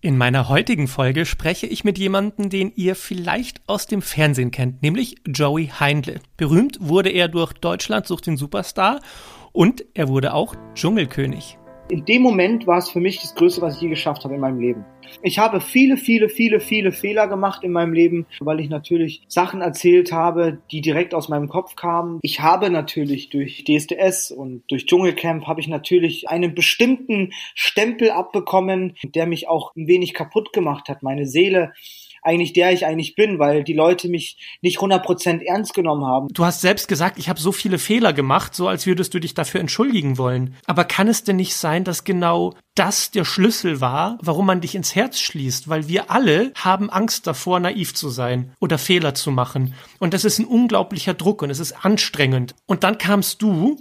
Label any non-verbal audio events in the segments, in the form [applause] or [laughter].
In meiner heutigen Folge spreche ich mit jemandem, den ihr vielleicht aus dem Fernsehen kennt, nämlich Joey Heindle. Berühmt wurde er durch Deutschland sucht den Superstar und er wurde auch Dschungelkönig. In dem Moment war es für mich das Größte, was ich je geschafft habe in meinem Leben. Ich habe viele, viele, viele, viele Fehler gemacht in meinem Leben, weil ich natürlich Sachen erzählt habe, die direkt aus meinem Kopf kamen. Ich habe natürlich durch DSDS und durch Dschungelcamp habe ich natürlich einen bestimmten Stempel abbekommen, der mich auch ein wenig kaputt gemacht hat. Meine Seele eigentlich der ich eigentlich bin, weil die Leute mich nicht 100% ernst genommen haben. Du hast selbst gesagt, ich habe so viele Fehler gemacht, so als würdest du dich dafür entschuldigen wollen. Aber kann es denn nicht sein, dass genau das der Schlüssel war, warum man dich ins Herz schließt? Weil wir alle haben Angst davor, naiv zu sein oder Fehler zu machen. Und das ist ein unglaublicher Druck und es ist anstrengend. Und dann kamst du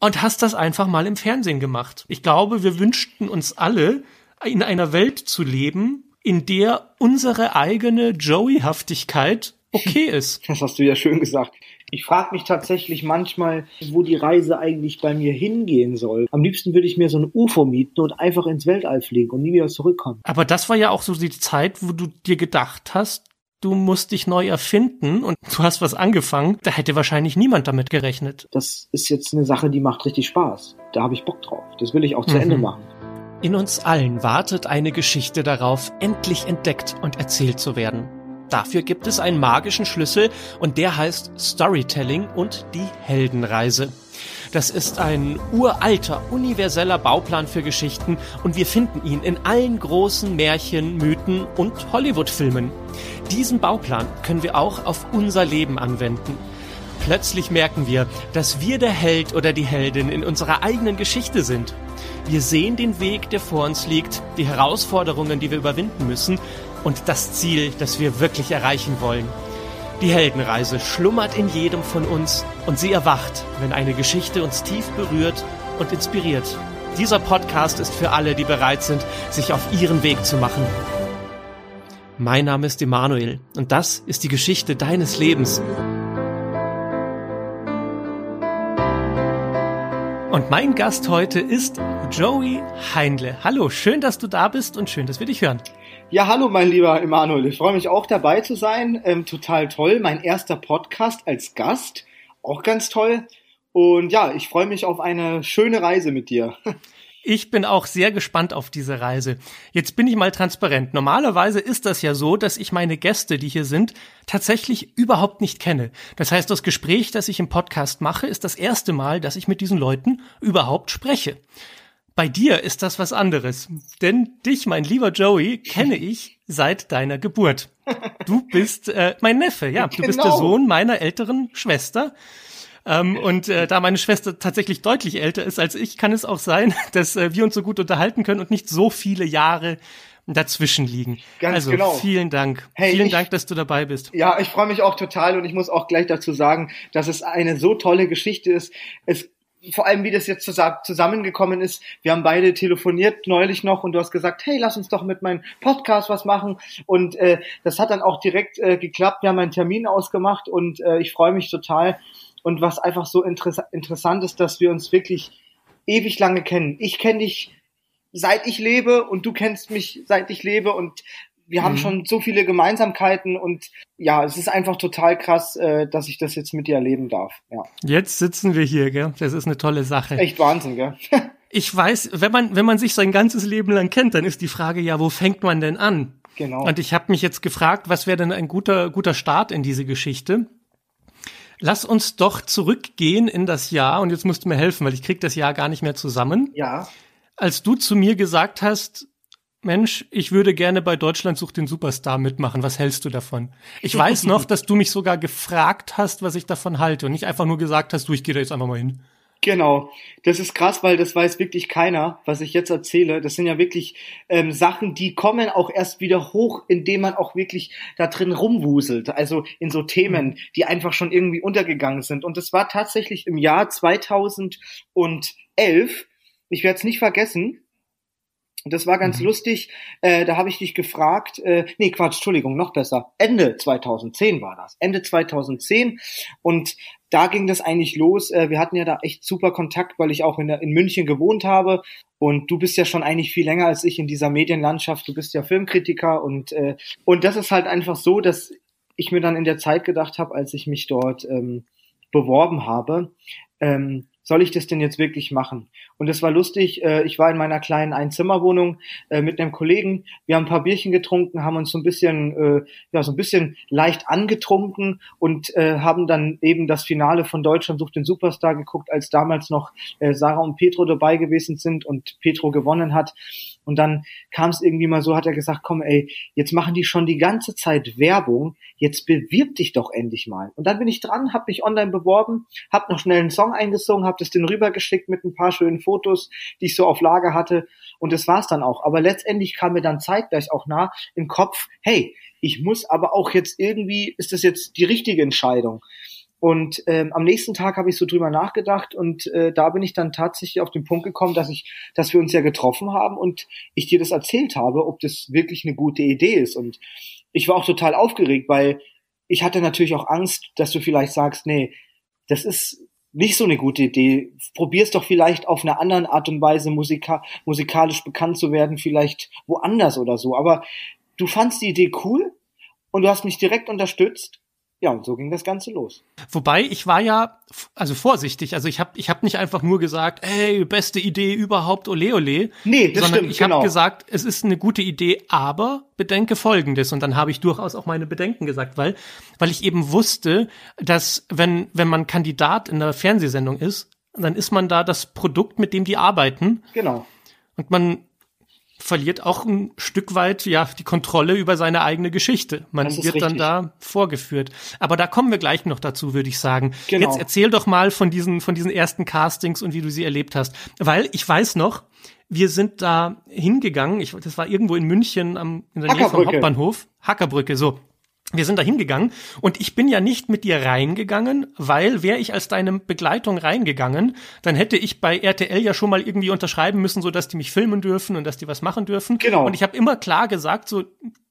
und hast das einfach mal im Fernsehen gemacht. Ich glaube, wir wünschten uns alle, in einer Welt zu leben, in der unsere eigene Joey-Haftigkeit okay ist. [laughs] Das hast du ja schön gesagt. Ich frage mich tatsächlich manchmal, wo die Reise eigentlich bei mir hingehen soll. Am liebsten würde ich mir so ein UFO mieten und einfach ins Weltall fliegen und nie wieder zurückkommen. Aber das war ja auch so die Zeit, wo du dir gedacht hast, du musst dich neu erfinden und du hast was angefangen. Da hätte wahrscheinlich niemand damit gerechnet. Das ist jetzt eine Sache, die macht richtig Spaß. Da habe ich Bock drauf. Das will ich auch zu mhm. Ende machen. In uns allen wartet eine Geschichte darauf, endlich entdeckt und erzählt zu werden. Dafür gibt es einen magischen Schlüssel und der heißt Storytelling und die Heldenreise. Das ist ein uralter, universeller Bauplan für Geschichten und wir finden ihn in allen großen Märchen, Mythen und Hollywood-Filmen. Diesen Bauplan können wir auch auf unser Leben anwenden. Plötzlich merken wir, dass wir der Held oder die Heldin in unserer eigenen Geschichte sind. Wir sehen den Weg, der vor uns liegt, die Herausforderungen, die wir überwinden müssen und das Ziel, das wir wirklich erreichen wollen. Die Heldenreise schlummert in jedem von uns und sie erwacht, wenn eine Geschichte uns tief berührt und inspiriert. Dieser Podcast ist für alle, die bereit sind, sich auf ihren Weg zu machen. Mein Name ist Emanuel und das ist die Geschichte deines Lebens. Und mein Gast heute ist Joey Heindle. Hallo, schön, dass du da bist und schön, dass wir dich hören. Ja, hallo, mein lieber Emanuel. Ich freue mich auch dabei zu sein. Ähm, total toll. Mein erster Podcast als Gast. Auch ganz toll. Und ja, ich freue mich auf eine schöne Reise mit dir. [laughs] Ich bin auch sehr gespannt auf diese Reise. Jetzt bin ich mal transparent. Normalerweise ist das ja so, dass ich meine Gäste, die hier sind, tatsächlich überhaupt nicht kenne. Das heißt, das Gespräch, das ich im Podcast mache, ist das erste Mal, dass ich mit diesen Leuten überhaupt spreche. Bei dir ist das was anderes. Denn dich, mein lieber Joey, kenne [laughs] ich seit deiner Geburt. Du bist äh, mein Neffe, ja. Du bist der genau. Sohn meiner älteren Schwester. Ähm, und äh, da meine Schwester tatsächlich deutlich älter ist als ich, kann es auch sein, [laughs] dass äh, wir uns so gut unterhalten können und nicht so viele Jahre dazwischen liegen. Ganz also, genau. Vielen Dank. Hey, vielen ich, Dank, dass du dabei bist. Ja, ich freue mich auch total und ich muss auch gleich dazu sagen, dass es eine so tolle Geschichte ist. Es vor allem, wie das jetzt zusammengekommen ist. Wir haben beide telefoniert neulich noch und du hast gesagt, hey, lass uns doch mit meinem Podcast was machen. Und äh, das hat dann auch direkt äh, geklappt. Wir haben einen Termin ausgemacht und äh, ich freue mich total, und was einfach so interess interessant ist, dass wir uns wirklich ewig lange kennen. Ich kenne dich seit ich lebe und du kennst mich seit ich lebe und wir haben mhm. schon so viele Gemeinsamkeiten und ja, es ist einfach total krass, äh, dass ich das jetzt mit dir erleben darf. Ja. Jetzt sitzen wir hier, gell? Das ist eine tolle Sache. Echt Wahnsinn, gell? [laughs] ich weiß, wenn man wenn man sich sein ganzes Leben lang kennt, dann ist die Frage ja, wo fängt man denn an? Genau. Und ich habe mich jetzt gefragt, was wäre denn ein guter guter Start in diese Geschichte? Lass uns doch zurückgehen in das Jahr und jetzt musst du mir helfen, weil ich krieg das Jahr gar nicht mehr zusammen. Ja. Als du zu mir gesagt hast, Mensch, ich würde gerne bei Deutschland sucht den Superstar mitmachen. Was hältst du davon? Ich weiß noch, dass du mich sogar gefragt hast, was ich davon halte und nicht einfach nur gesagt hast, du, ich gehe da jetzt einfach mal hin. Genau, das ist krass, weil das weiß wirklich keiner, was ich jetzt erzähle. Das sind ja wirklich ähm, Sachen, die kommen auch erst wieder hoch, indem man auch wirklich da drin rumwuselt. Also in so Themen, mhm. die einfach schon irgendwie untergegangen sind. Und das war tatsächlich im Jahr 2011. Ich werde es nicht vergessen. Und das war ganz mhm. lustig. Äh, da habe ich dich gefragt, äh, nee, Quatsch, Entschuldigung, noch besser. Ende 2010 war das. Ende 2010. Und da ging das eigentlich los. Äh, wir hatten ja da echt super Kontakt, weil ich auch in, in München gewohnt habe. Und du bist ja schon eigentlich viel länger als ich in dieser Medienlandschaft. Du bist ja Filmkritiker und, äh, und das ist halt einfach so, dass ich mir dann in der Zeit gedacht habe, als ich mich dort ähm, beworben habe, ähm, soll ich das denn jetzt wirklich machen? Und es war lustig, äh, ich war in meiner kleinen Einzimmerwohnung äh, mit einem Kollegen, wir haben ein paar Bierchen getrunken, haben uns so ein bisschen, äh, ja, so ein bisschen leicht angetrunken und äh, haben dann eben das Finale von Deutschland sucht den Superstar geguckt, als damals noch äh, Sarah und Petro dabei gewesen sind und Petro gewonnen hat. Und dann kam es irgendwie mal so, hat er gesagt, komm ey, jetzt machen die schon die ganze Zeit Werbung, jetzt bewirb dich doch endlich mal. Und dann bin ich dran, habe mich online beworben, habe noch schnell einen Song eingesungen, habe das den rübergeschickt mit ein paar schönen Fotos, die ich so auf Lager hatte. Und das war's dann auch. Aber letztendlich kam mir dann zeitgleich auch nah im Kopf, hey, ich muss aber auch jetzt irgendwie, ist das jetzt die richtige Entscheidung? Und ähm, am nächsten Tag habe ich so drüber nachgedacht und äh, da bin ich dann tatsächlich auf den Punkt gekommen, dass ich, dass wir uns ja getroffen haben und ich dir das erzählt habe, ob das wirklich eine gute Idee ist. Und ich war auch total aufgeregt, weil ich hatte natürlich auch Angst, dass du vielleicht sagst, nee, das ist nicht so eine gute Idee. Probier's doch vielleicht auf eine andere Art und Weise musika musikalisch bekannt zu werden, vielleicht woanders oder so. Aber du fandst die Idee cool und du hast mich direkt unterstützt ja, und so ging das Ganze los. Wobei ich war ja also vorsichtig, also ich habe ich hab nicht einfach nur gesagt, hey, beste Idee überhaupt, ole ole. Nee, das sondern stimmt, ich habe genau. gesagt, es ist eine gute Idee, aber bedenke folgendes und dann habe ich durchaus auch meine Bedenken gesagt, weil weil ich eben wusste, dass wenn wenn man Kandidat in der Fernsehsendung ist, dann ist man da das Produkt, mit dem die arbeiten. Genau. Und man verliert auch ein Stück weit ja die Kontrolle über seine eigene Geschichte. Man wird dann richtig. da vorgeführt. Aber da kommen wir gleich noch dazu, würde ich sagen. Genau. Jetzt erzähl doch mal von diesen von diesen ersten Castings und wie du sie erlebt hast, weil ich weiß noch, wir sind da hingegangen. Ich, das war irgendwo in München am in der Nähe vom. Hauptbahnhof, Hackerbrücke. So, wir sind da hingegangen und ich bin ja nicht mit dir reingegangen, weil wäre ich als deine Begleitung reingegangen, dann hätte ich bei RTL ja schon mal irgendwie unterschreiben müssen, so dass die mich filmen dürfen und dass die was machen dürfen. Genau. Und ich habe immer klar gesagt, so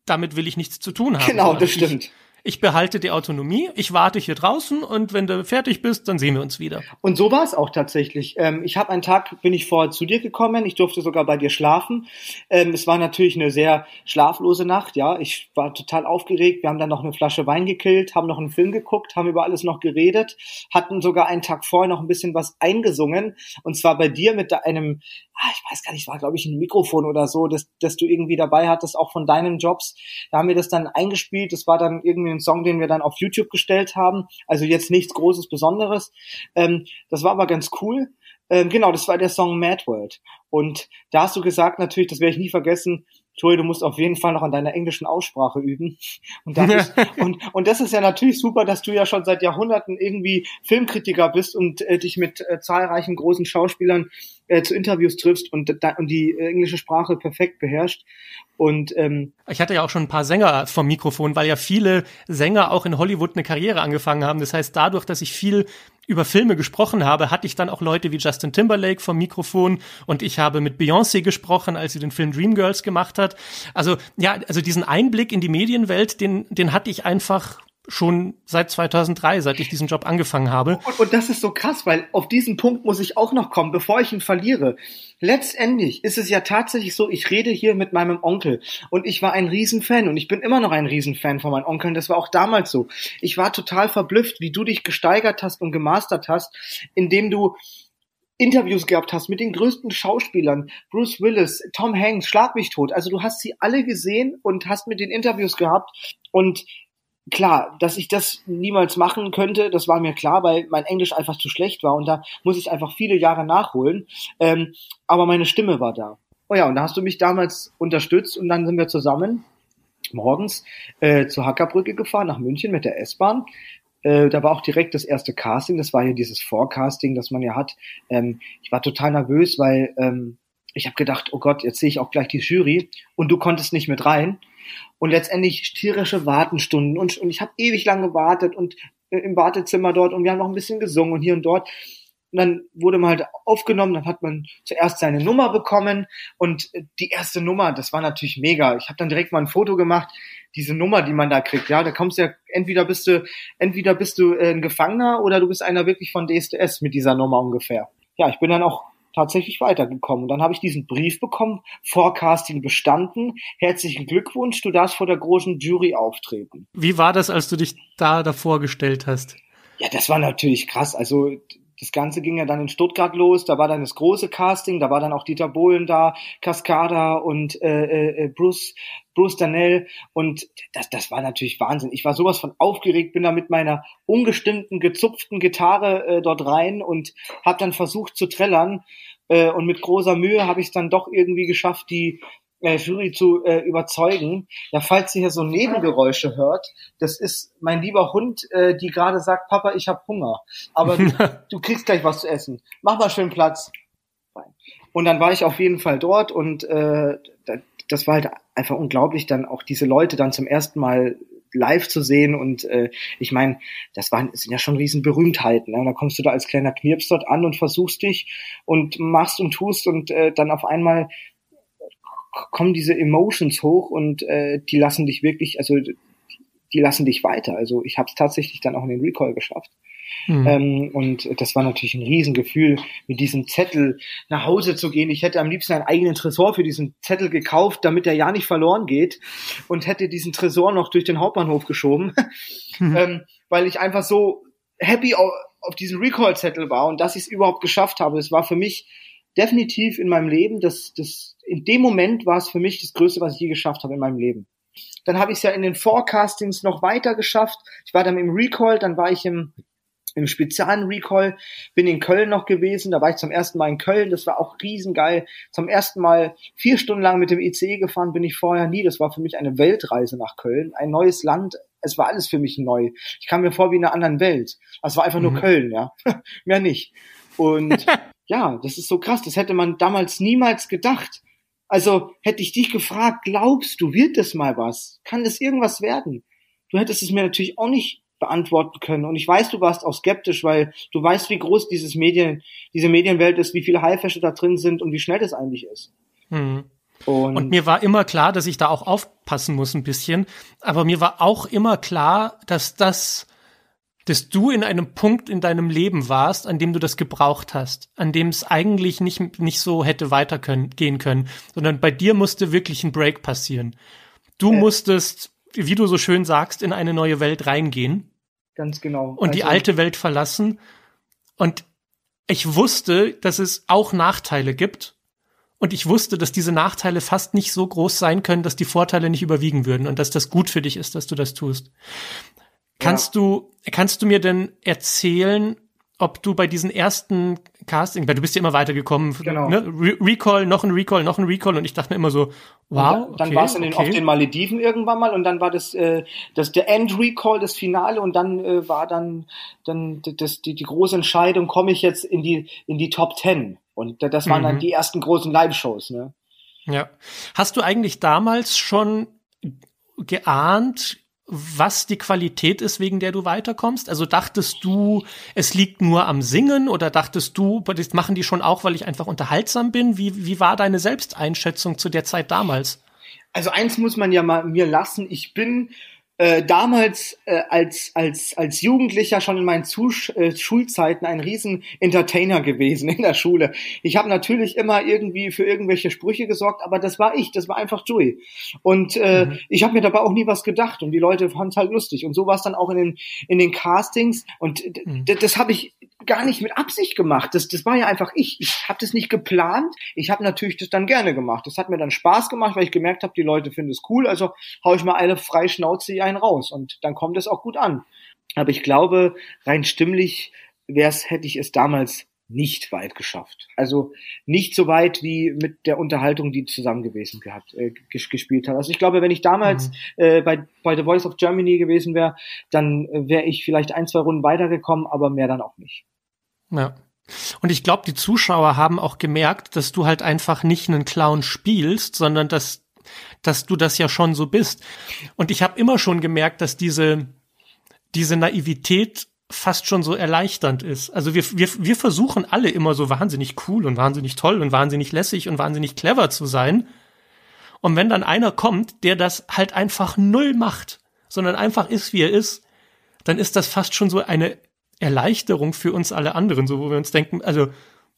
damit will ich nichts zu tun haben. Genau, So, das also ich, stimmt. Ich behalte die Autonomie, ich warte hier draußen und wenn du fertig bist, dann sehen wir uns wieder. Und so war es auch tatsächlich. Ähm, ich habe einen Tag, bin ich vorher zu dir gekommen, ich durfte sogar bei dir schlafen. Ähm, es war natürlich eine sehr schlaflose Nacht, ja. Ich war total aufgeregt. Wir haben dann noch eine Flasche Wein gekillt, haben noch einen Film geguckt, haben über alles noch geredet, hatten sogar einen Tag vorher noch ein bisschen was eingesungen. Und zwar bei dir mit einem, ah, ich weiß gar nicht, war glaube ich ein Mikrofon oder so, das, das du irgendwie dabei hattest, auch von deinen Jobs. Da haben wir das dann eingespielt. Das war dann irgendwie ein Song, den wir dann auf YouTube gestellt haben. Also jetzt nichts Großes, Besonderes. Ähm, das war aber ganz cool. Ähm, genau, das war der Song Mad World. Und da hast du gesagt, natürlich, das werde ich nie vergessen, Joey, du musst auf jeden Fall noch an deiner englischen Aussprache üben. Und das, ist, [laughs] und, und das ist ja natürlich super, dass du ja schon seit Jahrhunderten irgendwie Filmkritiker bist und äh, dich mit äh, zahlreichen großen Schauspielern äh, zu Interviews triffst und, und die äh, englische Sprache perfekt beherrscht. Und ähm, Ich hatte ja auch schon ein paar Sänger vom Mikrofon, weil ja viele Sänger auch in Hollywood eine Karriere angefangen haben. Das heißt, dadurch, dass ich viel über Filme gesprochen habe, hatte ich dann auch Leute wie Justin Timberlake vom Mikrofon und ich habe mit Beyoncé gesprochen, als sie den Film Dreamgirls gemacht hat. Also ja, also diesen Einblick in die Medienwelt, den, den hatte ich einfach schon seit 2003, seit ich diesen Job angefangen habe. Und, und das ist so krass, weil auf diesen Punkt muss ich auch noch kommen, bevor ich ihn verliere. Letztendlich ist es ja tatsächlich so, ich rede hier mit meinem Onkel und ich war ein Riesenfan und ich bin immer noch ein Riesenfan von meinen Onkeln. Das war auch damals so. Ich war total verblüfft, wie du dich gesteigert hast und gemastert hast, indem du Interviews gehabt hast mit den größten Schauspielern, Bruce Willis, Tom Hanks, Schlag mich tot. Also du hast sie alle gesehen und hast mit den Interviews gehabt und klar, dass ich das niemals machen könnte, das war mir klar, weil mein Englisch einfach zu schlecht war und da muss ich einfach viele Jahre nachholen. Ähm, aber meine Stimme war da. Oh ja, und da hast du mich damals unterstützt und dann sind wir zusammen morgens äh, zur Hackerbrücke gefahren nach München mit der S-Bahn. Äh, da war auch direkt das erste Casting, das war ja dieses Forecasting, das man ja hat. Ähm, ich war total nervös, weil ähm, ich habe gedacht, oh Gott, jetzt sehe ich auch gleich die Jury und du konntest nicht mit rein. Und letztendlich tierische Wartenstunden und, und ich habe ewig lang gewartet und äh, im Wartezimmer dort und wir haben noch ein bisschen gesungen und hier und dort. und dann wurde man halt aufgenommen, dann hat man zuerst seine Nummer bekommen und die erste Nummer, das war natürlich mega. Ich habe dann direkt mal ein Foto gemacht, diese Nummer, die man da kriegt, ja, da kommst du ja, entweder bist du, entweder bist du äh, ein Gefangener oder du bist einer wirklich von DSDS mit dieser Nummer ungefähr. Ja, ich bin dann auch tatsächlich weitergekommen. Und dann habe ich diesen Brief bekommen, Forecasting bestanden, herzlichen Glückwunsch, du darfst vor der großen Jury auftreten. Wie war das, als du dich da davor gestellt hast? Ja, das war natürlich krass. Also das Ganze ging ja dann in Stuttgart los, da war dann das große Casting, da war dann auch Dieter Bohlen da, Cascada und äh, äh, äh Bruce, Bruce Danell und das, das war natürlich Wahnsinn. Ich war sowas von aufgeregt, bin da mit meiner ungestimmten, gezupften Gitarre äh, dort rein und habe dann versucht zu trällern äh, und mit großer Mühe habe ich es dann doch irgendwie geschafft, die äh, Jury zu äh, überzeugen. Ja, falls ihr hier so Nebengeräusche hört, das ist mein lieber Hund, äh, die gerade sagt, Papa, ich habe Hunger. Aber du, [laughs] du kriegst gleich was zu essen. Mach mal schön Platz. Und dann war ich auf jeden Fall dort und äh, das war halt einfach unglaublich, dann auch diese Leute dann zum ersten Mal live zu sehen und äh, ich meine, das waren sind ja schon riesen Berühmtheiten. Ne? Da kommst du da als kleiner Knirps dort an und versuchst dich und machst und tust und äh, dann auf einmal kommen diese Emotions hoch und äh, die lassen dich wirklich, also die lassen dich weiter. Also ich habe es tatsächlich dann auch in den Recall geschafft. Mhm. Ähm, und das war natürlich ein Riesengefühl, mit diesem Zettel nach Hause zu gehen. Ich hätte am liebsten einen eigenen Tresor für diesen Zettel gekauft, damit er ja nicht verloren geht und hätte diesen Tresor noch durch den Hauptbahnhof geschoben, mhm. [laughs] ähm, weil ich einfach so happy auf, auf diesen Recall-Zettel war und dass ich es überhaupt geschafft habe. Es war für mich definitiv in meinem Leben, das, das, in dem Moment war es für mich das Größte, was ich je geschafft habe in meinem Leben. Dann habe ich es ja in den Forecastings noch weiter geschafft. Ich war dann im Recall, dann war ich im im speziellen Recall, bin in Köln noch gewesen, da war ich zum ersten Mal in Köln, das war auch riesengeil. Zum ersten Mal vier Stunden lang mit dem ICE gefahren bin ich vorher nie, das war für mich eine Weltreise nach Köln, ein neues Land, es war alles für mich neu. Ich kam mir vor wie in einer anderen Welt. Es war einfach nur mhm. Köln, ja, [laughs] mehr nicht. Und [laughs] ja, das ist so krass, das hätte man damals niemals gedacht. Also hätte ich dich gefragt, glaubst du, wird das mal was? Kann das irgendwas werden? Du hättest es mir natürlich auch nicht beantworten können. Und ich weiß, du warst auch skeptisch, weil du weißt, wie groß dieses Medien, diese Medienwelt ist, wie viele Haifische da drin sind und wie schnell das eigentlich ist. Mhm. Und, und, mir war immer klar, dass ich da auch aufpassen muss ein bisschen. Aber mir war auch immer klar, dass das, dass du in einem Punkt in deinem Leben warst, an dem du das gebraucht hast, an dem es eigentlich nicht, nicht so hätte weiter können, gehen können, sondern bei dir musste wirklich ein Break passieren. Du äh. musstest wie du so schön sagst, in eine neue Welt reingehen. Ganz genau. Und also, die alte Welt verlassen. Und ich wusste, dass es auch Nachteile gibt. Und ich wusste, dass diese Nachteile fast nicht so groß sein können, dass die Vorteile nicht überwiegen würden und dass das gut für dich ist, dass du das tust. Kannst ja. du, kannst du mir denn erzählen, ob du bei diesen ersten Casting, weil du bist ja immer weitergekommen, genau. ne? Re Recall, noch ein Recall, noch ein Recall und ich dachte mir immer so, wow. Und dann okay, war es okay. auf den Malediven irgendwann mal und dann war das, äh, das der End Recall, das Finale und dann äh, war dann dann das die, die große Entscheidung, komme ich jetzt in die in die Top Ten und das waren mhm. dann die ersten großen Live-Shows, ne? Ja. Hast du eigentlich damals schon geahnt, was die Qualität ist, wegen der du weiterkommst? Also dachtest du, es liegt nur am Singen oder dachtest du, das machen die schon auch, weil ich einfach unterhaltsam bin? Wie, wie war deine Selbsteinschätzung zu der Zeit damals? Also eins muss man ja mal mir lassen. Ich bin äh, damals äh, als, als, als Jugendlicher schon in meinen Zusch äh, Schulzeiten ein riesen Entertainer gewesen in der Schule. Ich habe natürlich immer irgendwie für irgendwelche Sprüche gesorgt, aber das war ich, das war einfach Joey. Und äh, mhm. ich habe mir dabei auch nie was gedacht und die Leute fanden es halt lustig. Und so war es dann auch in den, in den Castings und mhm. das habe ich gar nicht mit Absicht gemacht. Das, das war ja einfach ich. Ich habe das nicht geplant. Ich habe natürlich das dann gerne gemacht. Das hat mir dann Spaß gemacht, weil ich gemerkt habe, die Leute finden es cool. Also hau ich mal eine freie Schnauze einen raus und dann kommt es auch gut an. Aber ich glaube, rein stimmlich wär's, hätte ich es damals nicht weit geschafft. Also nicht so weit wie mit der Unterhaltung, die zusammen gewesen gehabt, äh, gespielt hat. Also ich glaube, wenn ich damals mhm. äh, bei, bei The Voice of Germany gewesen wäre, dann äh, wäre ich vielleicht ein, zwei Runden weitergekommen, aber mehr dann auch nicht. Ja. Und ich glaube, die Zuschauer haben auch gemerkt, dass du halt einfach nicht einen Clown spielst, sondern dass, dass du das ja schon so bist. Und ich habe immer schon gemerkt, dass diese, diese Naivität fast schon so erleichternd ist. Also wir, wir, wir versuchen alle immer so wahnsinnig cool und wahnsinnig toll und wahnsinnig lässig und wahnsinnig clever zu sein. Und wenn dann einer kommt, der das halt einfach null macht, sondern einfach ist, wie er ist, dann ist das fast schon so eine Erleichterung für uns alle anderen, so wo wir uns denken, also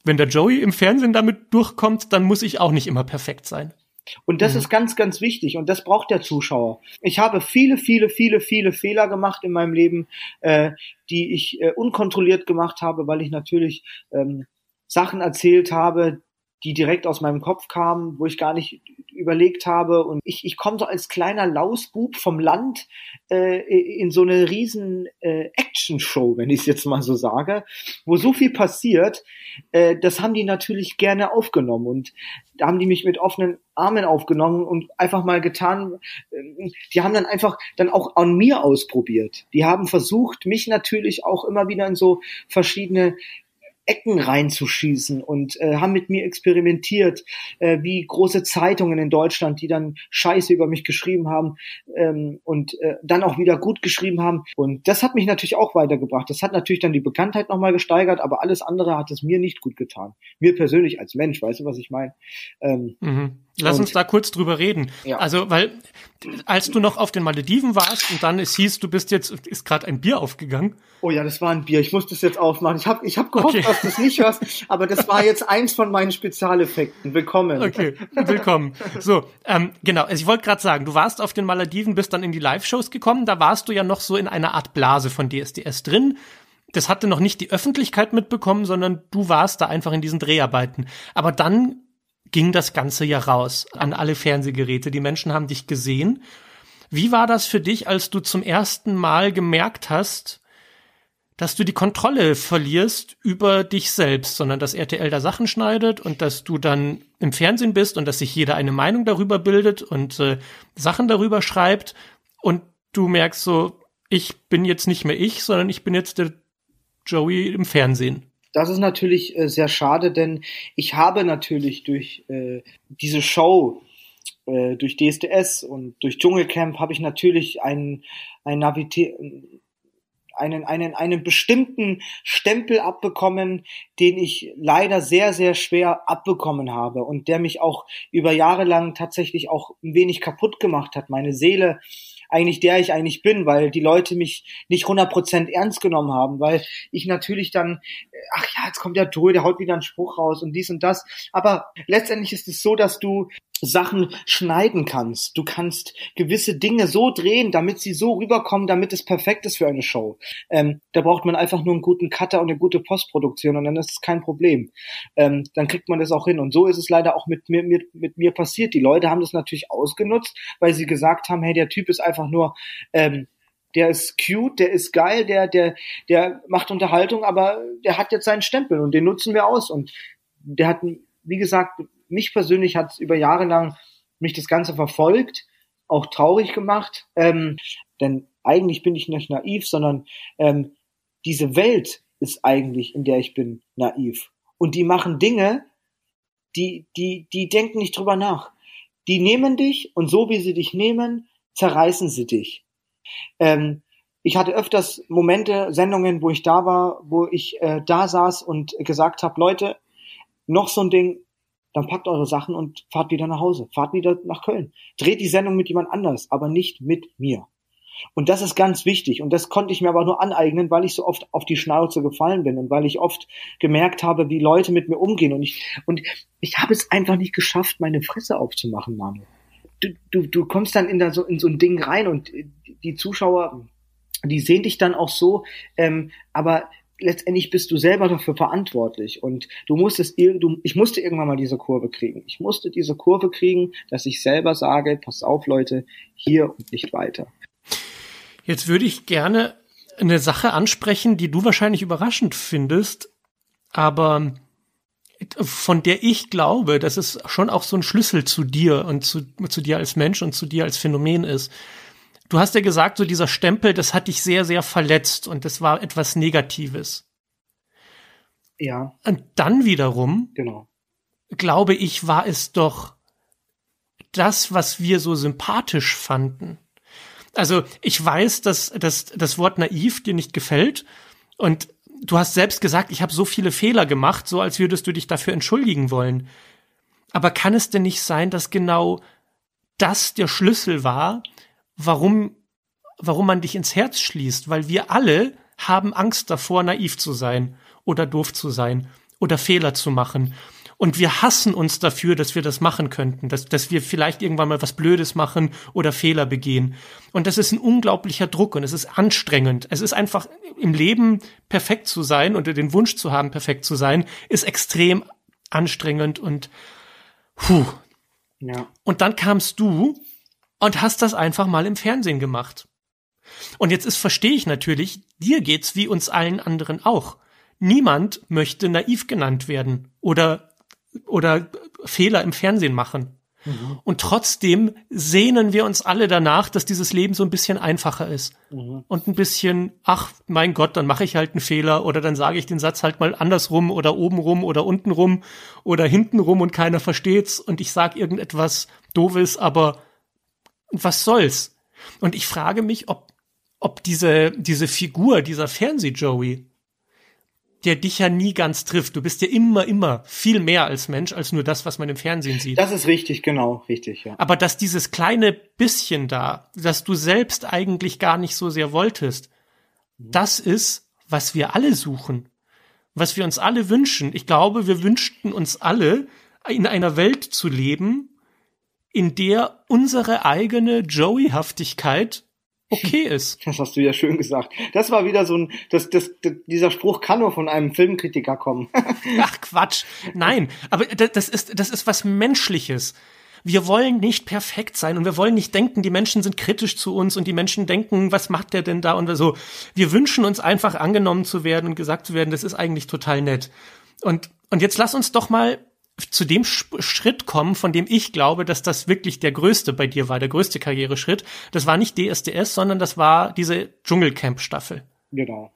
wenn der Joey im Fernsehen damit durchkommt, dann muss ich auch nicht immer perfekt sein. Und das mhm. ist ganz, ganz wichtig und das braucht der Zuschauer. Ich habe viele, viele, viele, viele Fehler gemacht in meinem Leben, äh, die ich äh, unkontrolliert gemacht habe, weil ich natürlich ähm, Sachen erzählt habe, die direkt aus meinem Kopf kamen, wo ich gar nicht überlegt habe. Und ich, ich komme so als kleiner Lausbub vom Land äh, in so eine riesen äh, Action-Show, wenn ich es jetzt mal so sage, wo so viel passiert. Äh, das haben die natürlich gerne aufgenommen. Und da haben die mich mit offenen Armen aufgenommen und einfach mal getan. Äh, die haben dann einfach dann auch an mir ausprobiert. Die haben versucht, mich natürlich auch immer wieder in so verschiedene Ecken reinzuschießen und äh, haben mit mir experimentiert, äh, wie große Zeitungen in Deutschland, die dann Scheiße über mich geschrieben haben ähm, und äh, dann auch wieder gut geschrieben haben. Und das hat mich natürlich auch weitergebracht. Das hat natürlich dann die Bekanntheit nochmal gesteigert, aber alles andere hat es mir nicht gut getan. Mir persönlich als Mensch, weißt du, was ich meine? Ähm, mhm. Lass und, uns da kurz drüber reden. Ja. Also, weil als du noch auf den Malediven warst und dann es hieß, du bist jetzt, ist gerade ein Bier aufgegangen. Oh ja, das war ein Bier. Ich muss das jetzt aufmachen. Ich habe ich hab gehofft, okay. dass du es nicht hörst, aber das war jetzt eins von meinen Spezialeffekten. Willkommen. Okay, willkommen. So, ähm, genau. Also ich wollte gerade sagen, du warst auf den Malediven, bist dann in die Live-Shows gekommen. Da warst du ja noch so in einer Art Blase von DSDS drin. Das hatte noch nicht die Öffentlichkeit mitbekommen, sondern du warst da einfach in diesen Dreharbeiten. Aber dann ging das Ganze ja raus an alle Fernsehgeräte. Die Menschen haben dich gesehen. Wie war das für dich, als du zum ersten Mal gemerkt hast, dass du die Kontrolle verlierst über dich selbst, sondern dass RTL da Sachen schneidet und dass du dann im Fernsehen bist und dass sich jeder eine Meinung darüber bildet und äh, Sachen darüber schreibt und du merkst so, ich bin jetzt nicht mehr ich, sondern ich bin jetzt der Joey im Fernsehen. Das ist natürlich äh, sehr schade, denn ich habe natürlich durch äh, diese Show, äh, durch DSDS und durch Dschungelcamp habe ich natürlich einen, einen, einen, einen, einen bestimmten Stempel abbekommen, den ich leider sehr, sehr schwer abbekommen habe und der mich auch über Jahre lang tatsächlich auch ein wenig kaputt gemacht hat. Meine Seele eigentlich der ich eigentlich bin, weil die Leute mich nicht 100% ernst genommen haben, weil ich natürlich dann, ach ja, jetzt kommt der Joey, der haut wieder einen Spruch raus und dies und das. Aber letztendlich ist es so, dass du Sachen schneiden kannst. Du kannst gewisse Dinge so drehen, damit sie so rüberkommen, damit es perfekt ist für eine Show. Ähm, da braucht man einfach nur einen guten Cutter und eine gute Postproduktion und dann ist es kein Problem. Ähm, dann kriegt man das auch hin. Und so ist es leider auch mit mir, mit, mit mir passiert. Die Leute haben das natürlich ausgenutzt, weil sie gesagt haben, hey, der Typ ist einfach nur ähm, der ist cute, der ist geil, der, der, der macht Unterhaltung, aber der hat jetzt seinen Stempel und den nutzen wir aus. Und der hat, wie gesagt, mich persönlich hat es über Jahre lang mich das Ganze verfolgt, auch traurig gemacht. Ähm, denn eigentlich bin ich nicht naiv, sondern ähm, diese Welt ist eigentlich, in der ich bin, naiv. Und die machen Dinge, die, die, die denken nicht drüber nach. Die nehmen dich und so wie sie dich nehmen, zerreißen sie dich. Ähm, ich hatte öfters Momente, Sendungen, wo ich da war, wo ich äh, da saß und gesagt habe, Leute, noch so ein Ding, dann packt eure Sachen und fahrt wieder nach Hause, fahrt wieder nach Köln. Dreht die Sendung mit jemand anders, aber nicht mit mir. Und das ist ganz wichtig. Und das konnte ich mir aber nur aneignen, weil ich so oft auf die Schnauze gefallen bin und weil ich oft gemerkt habe, wie Leute mit mir umgehen. Und ich, und ich habe es einfach nicht geschafft, meine Fresse aufzumachen, Manu. Du, du, du kommst dann in, da so, in so ein Ding rein und die Zuschauer, die sehen dich dann auch so, ähm, aber letztendlich bist du selber dafür verantwortlich und du musstest, du, ich musste irgendwann mal diese Kurve kriegen. Ich musste diese Kurve kriegen, dass ich selber sage, pass auf Leute, hier und nicht weiter. Jetzt würde ich gerne eine Sache ansprechen, die du wahrscheinlich überraschend findest, aber von der ich glaube, dass es schon auch so ein Schlüssel zu dir und zu, zu dir als Mensch und zu dir als Phänomen ist. Du hast ja gesagt, so dieser Stempel, das hat dich sehr, sehr verletzt und das war etwas Negatives. Ja. Und dann wiederum, genau. glaube ich, war es doch das, was wir so sympathisch fanden. Also ich weiß, dass, dass das Wort naiv dir nicht gefällt. Und du hast selbst gesagt, ich habe so viele Fehler gemacht, so als würdest du dich dafür entschuldigen wollen. Aber kann es denn nicht sein, dass genau das der Schlüssel war, warum, warum man dich ins Herz schließt? Weil wir alle haben Angst davor, naiv zu sein oder doof zu sein oder Fehler zu machen. Und wir hassen uns dafür, dass wir das machen könnten, dass, dass wir vielleicht irgendwann mal was Blödes machen oder Fehler begehen. Und das ist ein unglaublicher Druck und es ist anstrengend. Es ist einfach im Leben perfekt zu sein oder den Wunsch zu haben, perfekt zu sein, ist extrem anstrengend und puh. Ja. Und dann kamst du und hast das einfach mal im Fernsehen gemacht. Und jetzt ist, verstehe ich natürlich, dir geht's wie uns allen anderen auch. Niemand möchte naiv genannt werden oder oder Fehler im Fernsehen machen. Mhm. Und trotzdem sehnen wir uns alle danach, dass dieses Leben so ein bisschen einfacher ist. Mhm. Und ein bisschen, ach mein Gott, dann mache ich halt einen Fehler oder dann sage ich den Satz halt mal andersrum oder obenrum oder untenrum oder hintenrum und keiner versteht's und ich sage irgendetwas Doofes, aber was soll's? Und ich frage mich, ob, ob diese, diese Figur, dieser Fernseh-Joey, der dich ja nie ganz trifft. Du bist ja immer, immer viel mehr als Mensch, als nur das, was man im Fernsehen sieht. Das ist richtig, genau, richtig, ja. Aber dass dieses kleine bisschen da, dass du selbst eigentlich gar nicht so sehr wolltest, mhm. das ist, was wir alle suchen. Was wir uns alle wünschen. Ich glaube, wir wünschten uns alle, in einer Welt zu leben, in der unsere eigene Joey-Haftigkeit okay [laughs] ist. Das hast du ja schön gesagt. Das war wieder so ein, das, das, das dieser Spruch kann nur von einem Filmkritiker kommen. [laughs] Ach Quatsch. Nein, aber das ist, das ist was Menschliches. Wir wollen nicht perfekt sein und wir wollen nicht denken, die Menschen sind kritisch zu uns und die Menschen denken, was macht der denn da und so. Wir wünschen uns einfach angenommen zu werden und gesagt zu werden, das ist eigentlich total nett. Und, und jetzt lass uns doch mal zu dem Schritt kommen, von dem ich glaube, dass das wirklich der größte bei dir war, der größte Karriereschritt. Das war nicht DSDS, sondern das war diese Dschungelcamp-Staffel. Genau.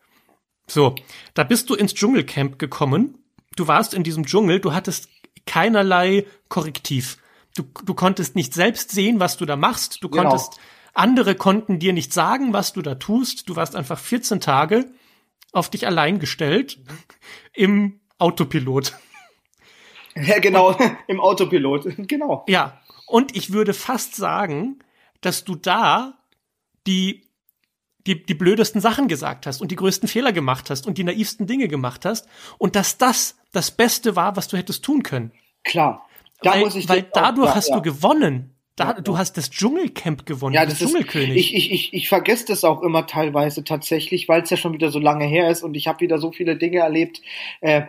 So, da bist du ins Dschungelcamp gekommen. Du warst in diesem Dschungel, du hattest keinerlei Korrektiv. Du, du konntest nicht selbst sehen, was du da machst. Du genau. konntest, andere konnten dir nicht sagen, was du da tust. Du warst einfach 14 Tage auf dich allein gestellt im Autopilot. Ja, genau, [laughs] im Autopilot, [laughs] genau. Ja, und ich würde fast sagen, dass du da die, die, die blödesten Sachen gesagt hast und die größten Fehler gemacht hast und die naivsten Dinge gemacht hast und dass das das Beste war, was du hättest tun können. Klar. Da weil, muss ich weil dadurch auch, hast ja. du gewonnen. Da, ja, du hast das Dschungelcamp gewonnen, ja, das Dschungelkönig. Ist, ich, ich, ich, ich vergesse das auch immer teilweise tatsächlich, weil es ja schon wieder so lange her ist und ich habe wieder so viele Dinge erlebt. Äh,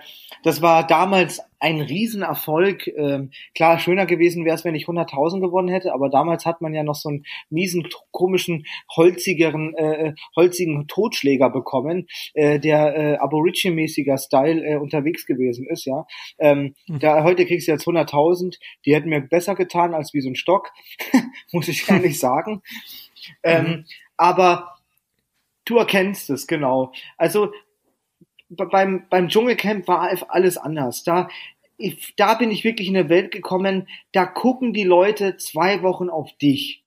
das war damals ein Riesenerfolg. Ähm, klar, schöner gewesen wäre es, wenn ich 100.000 gewonnen hätte, aber damals hat man ja noch so einen miesen, komischen, holzigeren, äh, äh, holzigen Totschläger bekommen, äh, der äh, Aborigine-mäßiger Style äh, unterwegs gewesen ist, ja. Ähm, mhm. da, heute kriegst du jetzt 100.000, die hätten mir besser getan als wie so ein Stock, [laughs] muss ich ehrlich [laughs] sagen. Ähm, mhm. Aber du erkennst es, genau. Also beim, beim Dschungelcamp war alles anders. Da, ich, da bin ich wirklich in eine Welt gekommen, da gucken die Leute zwei Wochen auf dich.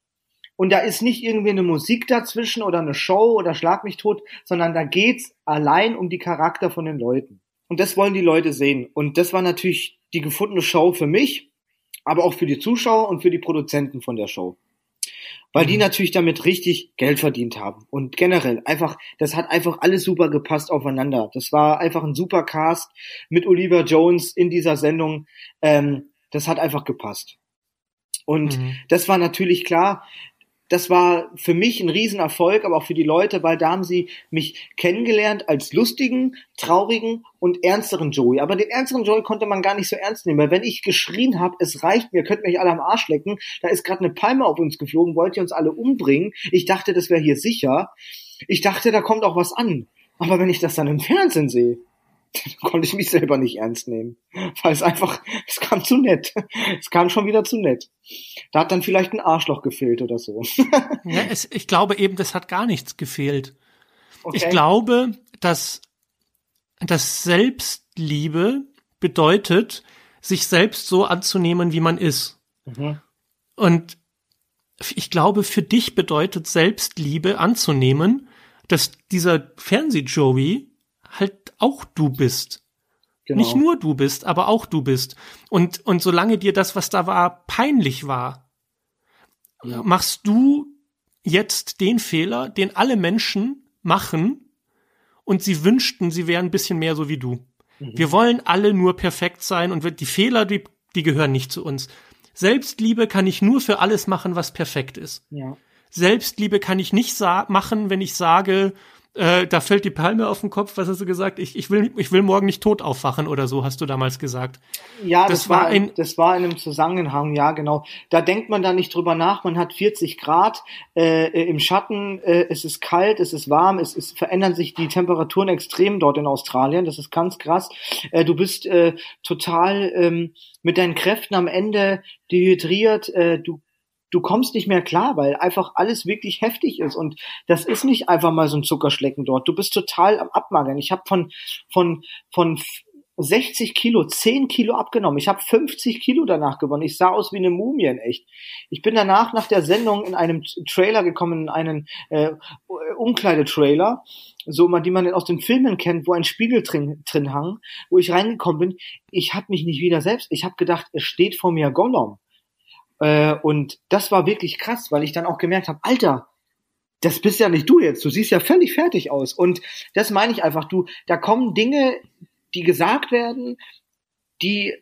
Und da ist nicht irgendwie eine Musik dazwischen oder eine Show oder Schlag mich tot, sondern da geht's allein um die Charakter von den Leuten. Und das wollen die Leute sehen. Und das war natürlich die gefundene Show für mich, aber auch für die Zuschauer und für die Produzenten von der Show weil die mhm. natürlich damit richtig Geld verdient haben. Und generell einfach, das hat einfach alles super gepasst aufeinander. Das war einfach ein super Cast mit Oliver Jones in dieser Sendung. Ähm, das hat einfach gepasst. Und mhm. das war natürlich klar, das war für mich ein Riesenerfolg, aber auch für die Leute, weil da haben sie mich kennengelernt als lustigen, traurigen und ernsteren Joey. Aber den ernsteren Joey konnte man gar nicht so ernst nehmen, weil wenn ich geschrien habe, es reicht mir, könnt mich alle am Arsch lecken, da ist gerade eine Palme auf uns geflogen, wollt ihr uns alle umbringen. Ich dachte, das wäre hier sicher. Ich dachte, da kommt auch was an. Aber wenn ich das dann im Fernsehen sehe, [laughs] konnte ich mich selber nicht ernst nehmen. [laughs] Weil es einfach, es kam zu nett. [laughs] Es kam schon wieder zu nett. Da hat dann vielleicht ein Arschloch gefehlt oder so. Ja, es, ich glaube eben, das hat gar nichts gefehlt. Okay. Ich glaube, dass, dass Selbstliebe bedeutet, sich selbst so anzunehmen, wie man ist. Mhm. Und ich glaube, für dich bedeutet Selbstliebe anzunehmen, dass dieser Fernseh-Joey halt auch du bist. Genau. Nicht nur du bist, aber auch du bist. Und, und solange dir das, was da war, peinlich war, ja. machst du jetzt den Fehler, den alle Menschen machen und sie wünschten, sie wären ein bisschen mehr so wie du. Mhm. Wir wollen alle nur perfekt sein und die Fehler, die, die gehören nicht zu uns. Selbstliebe kann ich nur für alles machen, was perfekt ist. Ja. Selbstliebe kann ich nicht machen, wenn ich sage, äh, da fällt die Palme auf den Kopf, was hast du gesagt? Ich, ich, will, ich will morgen nicht tot aufwachen oder so, hast du damals gesagt. Ja, das, das war, ein, das war in einem Zusammenhang, ja, genau. Da denkt man da nicht drüber nach, man hat 40 Grad äh, im Schatten, äh, es ist kalt, es ist warm, es, es verändern sich die Temperaturen extrem dort in Australien, das ist ganz krass. Äh, du bist äh, total ähm, mit deinen Kräften am Ende dehydriert, äh, du du kommst nicht mehr klar, weil einfach alles wirklich heftig ist und das ist nicht einfach mal so ein Zuckerschlecken dort. Du bist total am Abmagern. Ich habe von von von 60 Kilo, 10 Kilo abgenommen. Ich habe 50 Kilo danach gewonnen. Ich sah aus wie eine Mumie in echt. Ich bin danach nach der Sendung in einem Trailer gekommen, in einen äh, Umkleidetrailer, so die man aus den Filmen kennt, wo ein Spiegel drin, drin hang, wo ich reingekommen bin. Ich habe mich nicht wieder selbst. Ich habe gedacht, es steht vor mir Gollum. Äh, und das war wirklich krass, weil ich dann auch gemerkt habe, Alter, das bist ja nicht du jetzt, du siehst ja völlig fertig aus. Und das meine ich einfach, du, da kommen Dinge, die gesagt werden, die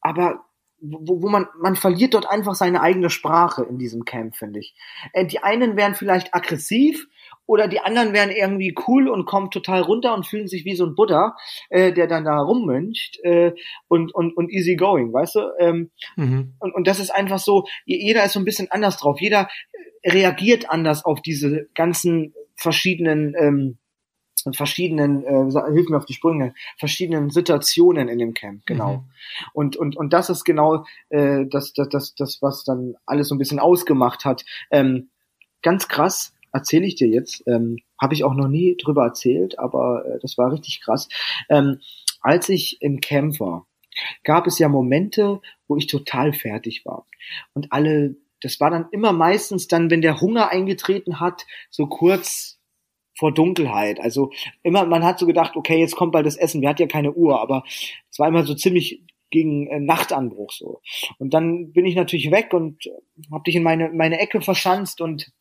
aber wo, wo man, man verliert dort einfach seine eigene Sprache in diesem Camp, finde ich. Äh, die einen wären vielleicht aggressiv oder die anderen wären irgendwie cool und kommen total runter und fühlen sich wie so ein Buddha, äh, der dann da rummöncht äh, und, und, und easy going, weißt du? Ähm, mhm. und, und das ist einfach so, jeder ist so ein bisschen anders drauf. Jeder reagiert anders auf diese ganzen verschiedenen ähm, verschiedenen, äh, hilf mir auf die Sprünge, verschiedenen Situationen in dem Camp, genau. Mhm. Und, und, und das ist genau äh, das, das, das, das, was dann alles so ein bisschen ausgemacht hat. Ähm, ganz krass, erzähle ich dir jetzt, ähm, habe ich auch noch nie drüber erzählt, aber äh, das war richtig krass. Ähm, als ich im Camp war, gab es ja Momente, wo ich total fertig war. Und alle, das war dann immer meistens dann, wenn der Hunger eingetreten hat, so kurz vor Dunkelheit. Also immer, man hat so gedacht, okay, jetzt kommt bald das Essen. Wir hatten ja keine Uhr, aber es war immer so ziemlich gegen äh, Nachtanbruch so. Und dann bin ich natürlich weg und äh, habe dich in meine meine Ecke verschanzt und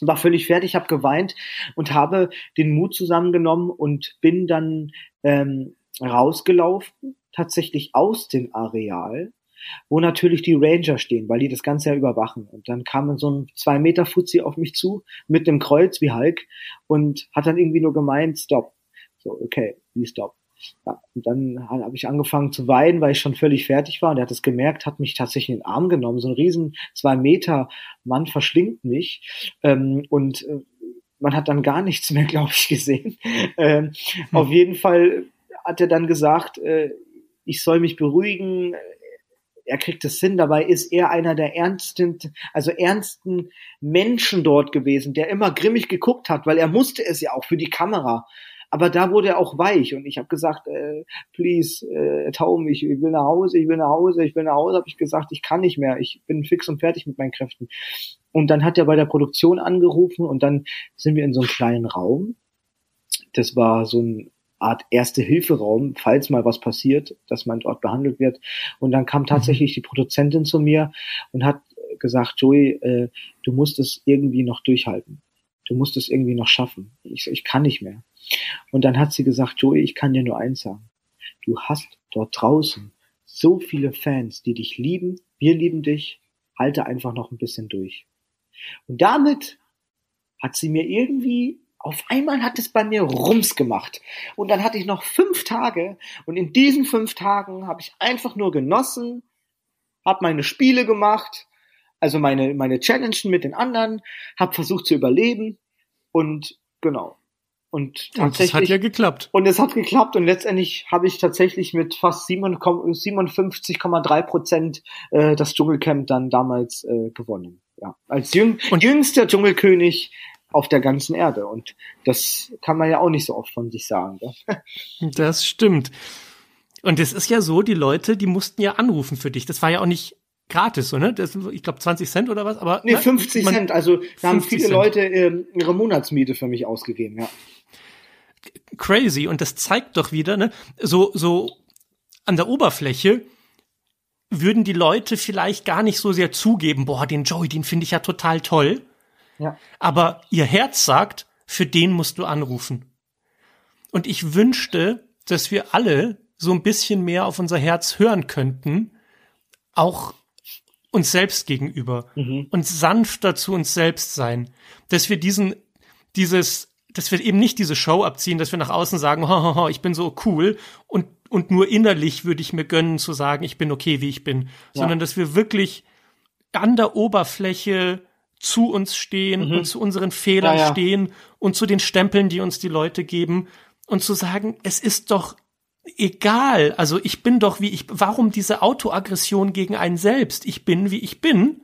war völlig fertig, habe geweint und habe den Mut zusammengenommen und bin dann ähm, rausgelaufen, tatsächlich aus dem Areal wo natürlich die Ranger stehen, weil die das Ganze ja überwachen. Und dann kam so ein zwei Meter Fuzzi auf mich zu mit einem Kreuz wie Hulk und hat dann irgendwie nur gemeint, stop. So, okay, wie stop. Ja, und dann habe ich angefangen zu weinen, weil ich schon völlig fertig war. Und er hat es gemerkt, hat mich tatsächlich in den Arm genommen. So ein riesen zwei Meter Mann verschlingt mich. Ähm, und äh, man hat dann gar nichts mehr, [laughs] glaube ich, gesehen. Ähm, hm. Auf jeden Fall hat er dann gesagt, äh, ich soll mich beruhigen, er kriegt es hin. Dabei ist er einer der ernsten, also ernsten Menschen dort gewesen, der immer grimmig geguckt hat, weil er musste es ja auch für die Kamera. Aber da wurde er auch weich und ich habe gesagt, äh, please, äh, tau mich, ich will nach Hause, ich will nach Hause, ich will nach Hause, habe ich gesagt, ich kann nicht mehr, ich bin fix und fertig mit meinen Kräften. Und dann hat er bei der Produktion angerufen und dann sind wir in so einem kleinen Raum. Das war so ein Art Erste-Hilfe-Raum, falls mal was passiert, dass man dort behandelt wird. Und dann kam tatsächlich die Produzentin zu mir und hat gesagt, Joey, äh, du musst es irgendwie noch durchhalten. Du musst es irgendwie noch schaffen. Ich, ich kann nicht mehr. Und dann hat sie gesagt, Joey, ich kann dir nur eins sagen. Du hast dort draußen so viele Fans, die dich lieben. Wir lieben dich. Halte einfach noch ein bisschen durch. Und damit hat sie mir irgendwie auf einmal hat es bei mir Rums gemacht. Und dann hatte ich noch fünf Tage. Und in diesen fünf Tagen habe ich einfach nur genossen, habe meine Spiele gemacht, also meine, meine Challenges mit den anderen, habe versucht zu überleben. Und genau. Und tatsächlich. Und es hat ja geklappt. Und es hat geklappt. Und letztendlich habe ich tatsächlich mit fast 57,3 Prozent äh, das Dschungelcamp dann damals äh, gewonnen. Ja, als jüng, und jüngster Dschungelkönig auf der ganzen Erde. Und das kann man ja auch nicht so oft von sich sagen. Ne? [laughs] Das stimmt. Und es ist ja so, die Leute, die mussten ja anrufen für dich. Das war ja auch nicht gratis, so, ne? Das, ich glaube 20 Cent oder was, aber. Nee, 50 ne? Cent. Also da haben viele Cent. Leute äh, ihre Monatsmiete für mich ausgegeben, ja. Crazy und das zeigt doch wieder, ne, so, so an der Oberfläche würden die Leute vielleicht gar nicht so sehr zugeben, boah, den Joey, den finde ich ja total toll. Ja. Aber ihr Herz sagt, für den musst du anrufen. Und ich wünschte, dass wir alle so ein bisschen mehr auf unser Herz hören könnten, auch uns selbst gegenüber mhm. und sanfter zu uns selbst sein, dass wir diesen, dieses, dass wir eben nicht diese Show abziehen, dass wir nach außen sagen, ho, ho, ho, ich bin so cool und, und nur innerlich würde ich mir gönnen zu sagen, ich bin okay, wie ich bin, ja. sondern dass wir wirklich an der Oberfläche zu uns stehen mhm. und zu unseren Fehlern ja, ja. stehen und zu den Stempeln, die uns die Leute geben und zu sagen, es ist doch egal. Also ich bin doch wie ich, warum diese Autoaggression gegen einen selbst? Ich bin wie ich bin.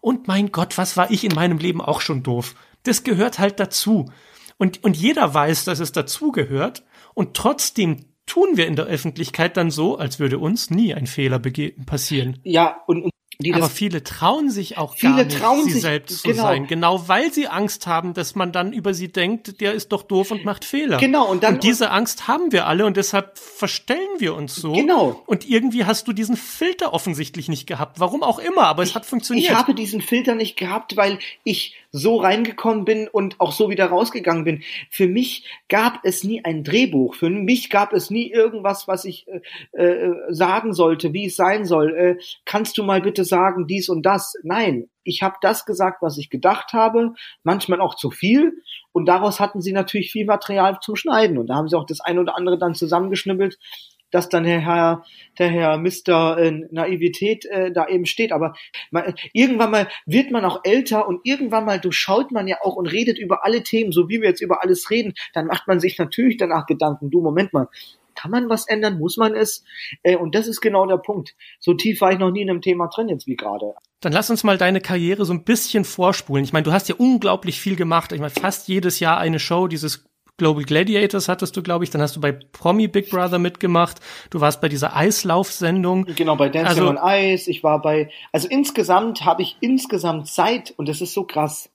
Und mein Gott, was war ich in meinem Leben auch schon doof? Das gehört halt dazu. Und, und jeder weiß, dass es dazu gehört. Und trotzdem tun wir in der Öffentlichkeit dann so, als würde uns nie ein Fehler passieren. Ja, und, und die Aber viele trauen sich auch gar nicht, trauen sie sich, selbst zu genau. sein, genau weil sie Angst haben, dass man dann über sie denkt, der ist doch doof und macht Fehler. Genau und dann und diese Angst haben wir alle und deshalb verstellen wir uns so. Genau. Und irgendwie hast du diesen Filter offensichtlich nicht gehabt, warum auch immer, aber es hat funktioniert. Ich habe diesen Filter nicht gehabt, weil ich so reingekommen bin und auch so wieder rausgegangen bin. Für mich gab es nie ein Drehbuch. Für mich gab es nie irgendwas, was ich äh, äh, sagen sollte, wie es sein soll. Äh, kannst du mal bitte sagen dies und das? Nein, ich habe das gesagt, was ich gedacht habe, manchmal auch zu viel. Und daraus hatten sie natürlich viel Material zum Schneiden. Und da haben sie auch das eine oder andere dann zusammengeschnibbelt dass dann der Herr, der Herr Mr. Äh, Naivität äh, da eben steht. Aber man, irgendwann mal wird man auch älter und irgendwann mal durchschaut man ja auch und redet über alle Themen, so wie wir jetzt über alles reden. Dann macht man sich natürlich danach Gedanken. Du, Moment mal, kann man was ändern? Muss man es? Äh, und das ist genau der Punkt. So tief war ich noch nie in einem Thema drin jetzt wie gerade. Dann lass uns mal deine Karriere so ein bisschen vorspulen. Ich meine, du hast ja unglaublich viel gemacht. Ich meine, fast jedes Jahr eine Show, dieses Global Gladiators hattest du, glaube ich. Dann hast du bei Promi Big Brother mitgemacht. Du warst bei dieser Eislaufsendung. Genau, bei Dancing also, on Ice. Ich war bei, also insgesamt habe ich insgesamt Zeit, und das ist so krass.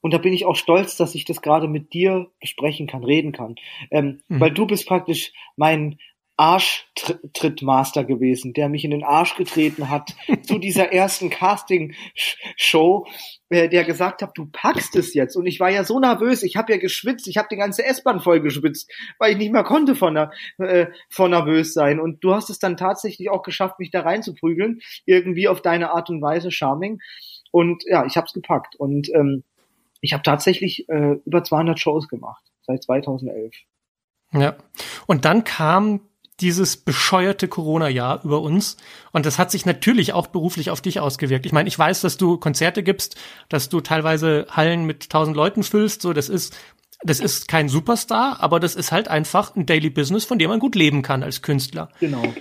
Und da bin ich auch stolz, dass ich das gerade mit dir besprechen kann, reden kann. Ähm, mhm. Weil du bist praktisch mein, Arschtrittmaster gewesen, der mich in den Arsch getreten hat zu [laughs] dieser ersten Casting-Show, äh, der gesagt hat, du packst es jetzt. Und ich war ja so nervös, ich habe ja geschwitzt, ich habe die ganze S-Bahn voll geschwitzt, weil ich nicht mehr konnte von, äh, von nervös sein. Und du hast es dann tatsächlich auch geschafft, mich da reinzuprügeln, irgendwie auf deine Art und Weise, charming. Und ja, ich habe es gepackt. Und ähm, ich habe tatsächlich äh, über 200 Shows gemacht, seit 2011. Ja, und dann kam dieses bescheuerte Corona-Jahr über uns. Und das hat sich natürlich auch beruflich auf dich ausgewirkt. Ich meine, ich weiß, dass du Konzerte gibst, dass du teilweise Hallen mit tausend Leuten füllst. So, das ist, das ist kein Superstar, aber das ist halt einfach ein Daily Business, von dem man gut leben kann als Künstler. Genau.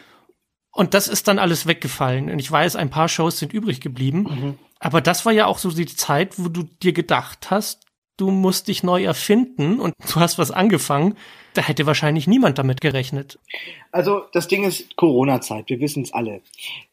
Und das ist dann alles weggefallen. Und ich weiß, ein paar Shows sind übrig geblieben. Mhm. Aber das war ja auch so die Zeit, wo du dir gedacht hast, du musst dich neu erfinden und [laughs] du hast was angefangen. Da hätte wahrscheinlich niemand damit gerechnet. Also das Ding ist Corona-Zeit, wir wissen es alle.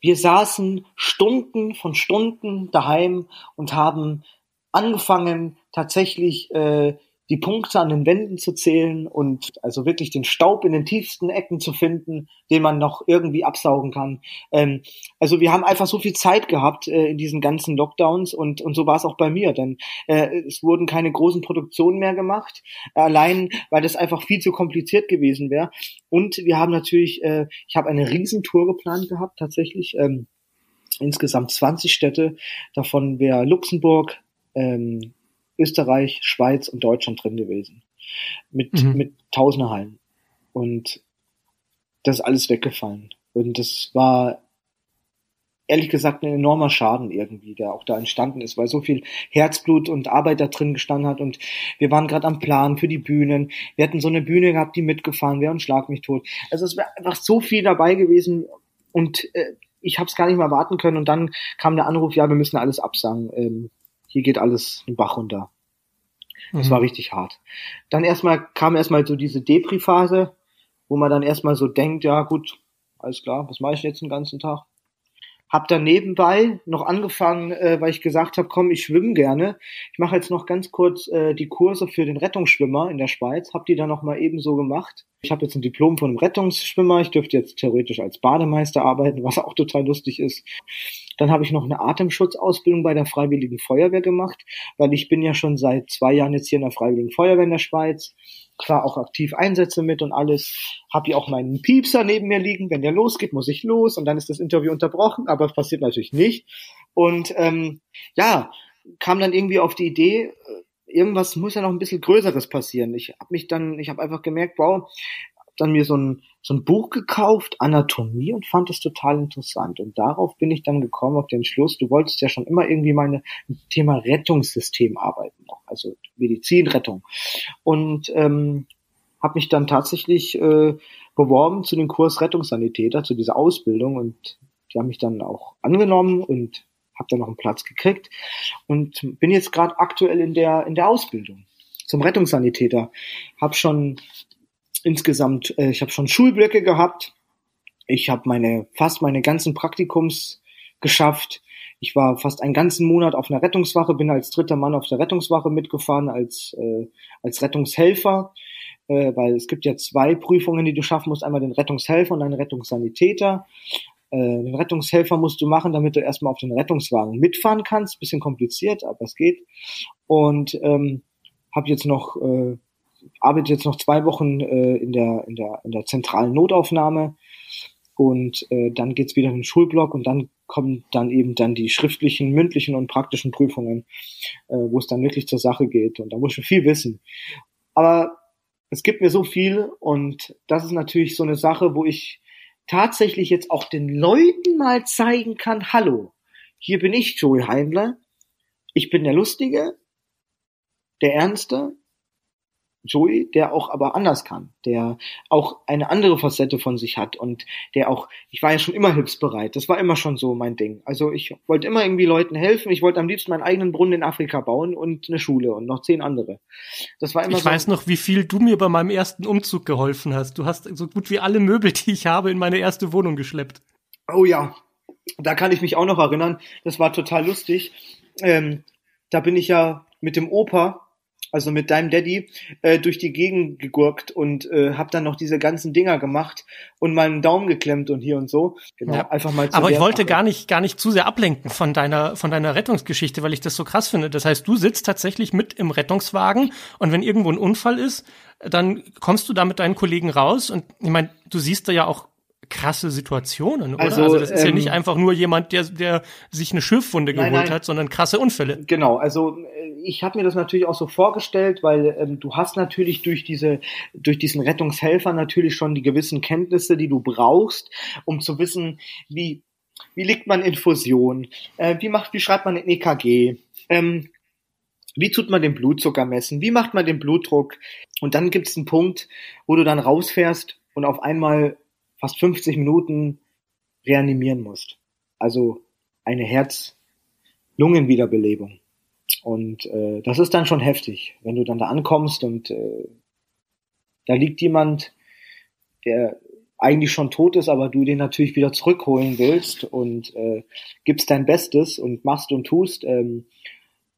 Wir saßen Stunden von Stunden daheim und haben angefangen, tatsächlich äh, die Punkte an den Wänden zu zählen und also wirklich den Staub in den tiefsten Ecken zu finden, den man noch irgendwie absaugen kann. Ähm, also wir haben einfach so viel Zeit gehabt äh, in diesen ganzen Lockdowns und, und so war es auch bei mir, denn äh, es wurden keine großen Produktionen mehr gemacht, allein weil das einfach viel zu kompliziert gewesen wäre. Und wir haben natürlich, äh, ich habe eine Riesentour geplant gehabt, tatsächlich. Ähm, insgesamt 20 Städte, davon wäre Luxemburg, ähm, Österreich, Schweiz und Deutschland drin gewesen. Mit, mhm. mit tausende Hallen. Und das ist alles weggefallen. Und das war ehrlich gesagt ein enormer Schaden irgendwie, der auch da entstanden ist, weil so viel Herzblut und Arbeit da drin gestanden hat und wir waren gerade am Plan für die Bühnen. Wir hatten so eine Bühne gehabt, die mitgefahren wäre und schlag mich tot. Also es wäre einfach so viel dabei gewesen und äh, ich habe es gar nicht mehr warten können und dann kam der Anruf, ja, wir müssen alles absagen. Ähm, hier geht alles den Bach runter. Das mhm. war richtig hart. Dann erstmal kam erstmal so diese Depri-Phase, wo man dann erstmal so denkt, ja gut, alles klar, was mache ich jetzt den ganzen Tag? Habe dann nebenbei noch angefangen, äh, weil ich gesagt habe, komm, ich schwimme gerne. Ich mache jetzt noch ganz kurz äh, die Kurse für den Rettungsschwimmer in der Schweiz. Habe die dann noch mal ebenso gemacht. Ich habe jetzt ein Diplom von einem Rettungsschwimmer. Ich dürfte jetzt theoretisch als Bademeister arbeiten, was auch total lustig ist. Dann habe ich noch eine Atemschutzausbildung bei der Freiwilligen Feuerwehr gemacht, weil ich bin ja schon seit zwei Jahren jetzt hier in der Freiwilligen Feuerwehr in der Schweiz klar auch aktiv Einsätze mit und alles. Hab ja auch meinen Piepser neben mir liegen. Wenn der losgeht, muss ich los und dann ist das Interview unterbrochen, aber passiert natürlich nicht. Und ähm, ja, kam dann irgendwie auf die Idee, äh, irgendwas muss ja noch ein bisschen Größeres passieren. Ich habe mich dann, ich habe einfach gemerkt, wow, dann mir so ein, so ein Buch gekauft, Anatomie, und fand es total interessant. Und darauf bin ich dann gekommen, auf den Schluss, du wolltest ja schon immer irgendwie meine Thema Rettungssystem arbeiten noch, also Medizin, Rettung. Und ähm, habe mich dann tatsächlich äh, beworben zu dem Kurs Rettungssanitäter, zu dieser Ausbildung und die haben mich dann auch angenommen und habe dann noch einen Platz gekriegt und bin jetzt gerade aktuell in der in der Ausbildung zum Rettungssanitäter. Habe schon insgesamt, äh, ich habe schon Schulblöcke gehabt. Ich habe meine fast meine ganzen Praktikums geschafft. Ich war fast einen ganzen Monat auf einer Rettungswache, bin als dritter Mann auf der Rettungswache mitgefahren als äh, als Rettungshelfer, äh, weil es gibt ja zwei Prüfungen, die du schaffen musst: einmal den Rettungshelfer und einen Rettungssanitäter. Äh, den Rettungshelfer musst du machen, damit du erstmal auf den Rettungswagen mitfahren kannst. Bisschen kompliziert, aber es geht. Und ähm, habe jetzt noch äh, arbeite jetzt noch zwei Wochen äh, in, der, in, der, in der zentralen Notaufnahme. Und äh, dann geht's wieder in den Schulblock und dann kommen dann eben dann die schriftlichen, mündlichen und praktischen Prüfungen, äh, wo es dann wirklich zur Sache geht. Und da muss ich viel wissen. Aber es gibt mir so viel und das ist natürlich so eine Sache, wo ich tatsächlich jetzt auch den Leuten mal zeigen kann, hallo, hier bin ich Joey Heimler, ich bin der Lustige, der Ernste, Joey, der auch aber anders kann, der auch eine andere Facette von sich hat und der auch, ich war ja schon immer hilfsbereit, das war immer schon so mein Ding. Also ich wollte immer irgendwie Leuten helfen, ich wollte am liebsten meinen eigenen Brunnen in Afrika bauen und eine Schule und noch zehn andere. Das war immer Ich so weiß noch, wie viel du mir bei meinem ersten Umzug geholfen hast. Du hast so gut wie alle Möbel, die ich habe, in meine erste Wohnung geschleppt. Oh ja, da kann ich mich auch noch erinnern, das war total lustig. Ähm, da bin ich ja mit dem Opa also mit deinem Daddy, äh, durch die Gegend gegurkt und äh, hab dann noch diese ganzen Dinger gemacht und meinen Daumen geklemmt und hier und so. Genau, ja. einfach mal. Aber ich wollte gar nicht, gar nicht zu sehr ablenken von deiner, von deiner Rettungsgeschichte, weil ich das so krass finde. Das heißt, du sitzt tatsächlich mit im Rettungswagen und wenn irgendwo ein Unfall ist, dann kommst du da mit deinen Kollegen raus und ich meine, du siehst da ja auch krasse Situationen, oder? Also, also das ist ähm, ja nicht einfach nur jemand, der, der sich eine Schiffwunde geholt nein, nein. hat, sondern krasse Unfälle. Genau, also äh, ich habe mir das natürlich auch so vorgestellt, weil ähm, du hast natürlich durch diese, durch diesen Rettungshelfer natürlich schon die gewissen Kenntnisse, die du brauchst, um zu wissen, wie wie liegt man in Fusion, äh, wie macht, wie schreibt man ein EKG, ähm, wie tut man den Blutzucker messen, wie macht man den Blutdruck und dann gibt es einen Punkt, wo du dann rausfährst und auf einmal fast 50 Minuten reanimieren musst. Also eine Herz-Lungen-Wiederbelebung. Und äh, das ist dann schon heftig, wenn du dann da ankommst und äh, da liegt jemand, der eigentlich schon tot ist, aber du den natürlich wieder zurückholen willst und äh, gibst dein Bestes und machst und tust. Ähm,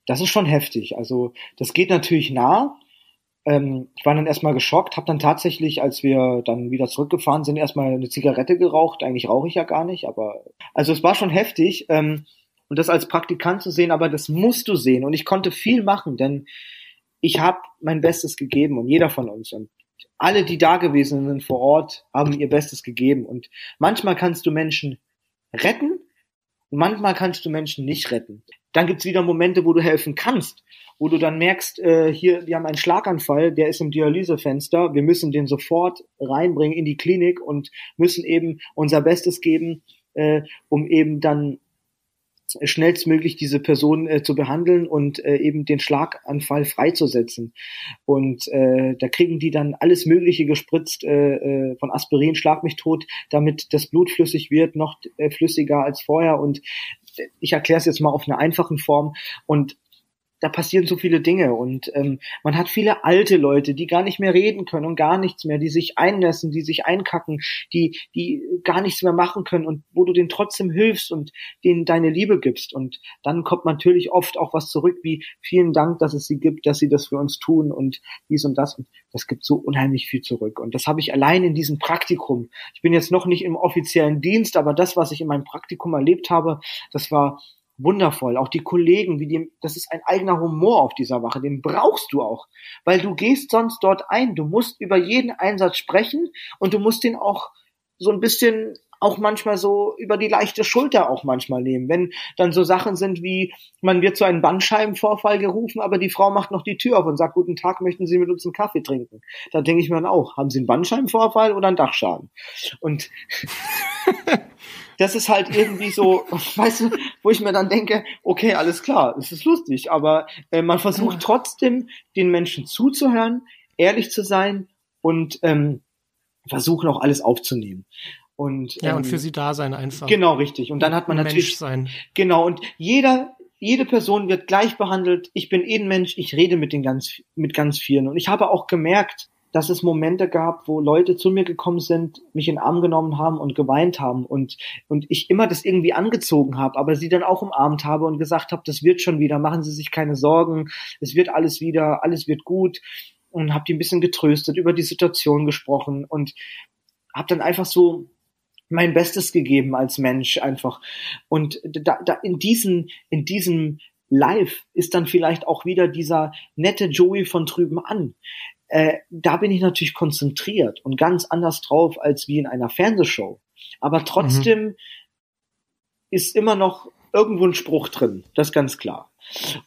das ist schon heftig. Also das geht natürlich nah, ähm, ich war dann erstmal geschockt, habe dann tatsächlich, als wir dann wieder zurückgefahren sind, erstmal eine Zigarette geraucht. Eigentlich rauche ich ja gar nicht, aber also es war schon heftig. Ähm, und das als Praktikant zu sehen, aber das musst du sehen. Und ich konnte viel machen, denn ich habe mein Bestes gegeben und jeder von uns und alle, die da gewesen sind vor Ort, haben ihr Bestes gegeben. Und manchmal kannst du Menschen retten und manchmal kannst du Menschen nicht retten. Dann gibt's wieder Momente, wo du helfen kannst wo du dann merkst, äh, hier, wir haben einen Schlaganfall, der ist im Dialysefenster, wir müssen den sofort reinbringen in die Klinik und müssen eben unser Bestes geben, äh, um eben dann schnellstmöglich diese Person äh, zu behandeln und äh, eben den Schlaganfall freizusetzen. Und äh, da kriegen die dann alles Mögliche gespritzt äh, äh, von Aspirin, Schlag mich tot, damit das Blut flüssig wird, noch äh, flüssiger als vorher. Und ich erkläre es jetzt mal auf einer einfachen Form. Und da passieren so viele Dinge und ähm, man hat viele alte Leute, die gar nicht mehr reden können und gar nichts mehr, die sich einnässen, die sich einkacken, die die gar nichts mehr machen können und wo du denen trotzdem hilfst und denen deine Liebe gibst. Und dann kommt natürlich oft auch was zurück wie vielen Dank, dass es sie gibt, dass sie das für uns tun und dies und das. Und das gibt so unheimlich viel zurück. Und das habe ich allein in diesem Praktikum. Ich bin jetzt noch nicht im offiziellen Dienst, aber das, was ich in meinem Praktikum erlebt habe, das war wundervoll. Auch die Kollegen, wie die, das ist ein eigener Humor auf dieser Wache, den brauchst du auch, weil du gehst sonst dort ein. Du musst über jeden Einsatz sprechen und du musst den auch so ein bisschen auch manchmal so über die leichte Schulter auch manchmal nehmen. Wenn dann so Sachen sind wie, man wird zu einem Bandscheibenvorfall gerufen, aber die Frau macht noch die Tür auf und sagt, guten Tag, möchten Sie mit uns einen Kaffee trinken? Da denke ich mir dann auch, haben Sie einen Bandscheibenvorfall oder einen Dachschaden? Und [laughs] das ist halt irgendwie so, [laughs] weißt du, wo ich mir dann denke, okay, alles klar, es ist lustig, aber äh, man versucht trotzdem, den Menschen zuzuhören, ehrlich zu sein und ähm, versuchen auch alles aufzunehmen. Und, ja, ähm, und für sie da sein einfach. Genau, richtig. Und dann hat man natürlich. Mensch sein. Genau, und jeder, jede Person wird gleich behandelt. Ich bin eh ein Mensch, ich rede mit den ganz, mit ganz vielen. Und ich habe auch gemerkt, dass es Momente gab, wo Leute zu mir gekommen sind, mich in den Arm genommen haben und geweint haben und, und ich immer das irgendwie angezogen habe, aber sie dann auch umarmt habe und gesagt habe, das wird schon wieder, machen Sie sich keine Sorgen, es wird alles wieder, alles wird gut und habe die ein bisschen getröstet, über die Situation gesprochen und habe dann einfach so mein Bestes gegeben als Mensch einfach. Und da, da in diesen in diesem Live ist dann vielleicht auch wieder dieser nette Joey von drüben an, äh, da bin ich natürlich konzentriert und ganz anders drauf als wie in einer Fernsehshow. Aber trotzdem mhm. ist immer noch irgendwo ein Spruch drin, das ist ganz klar.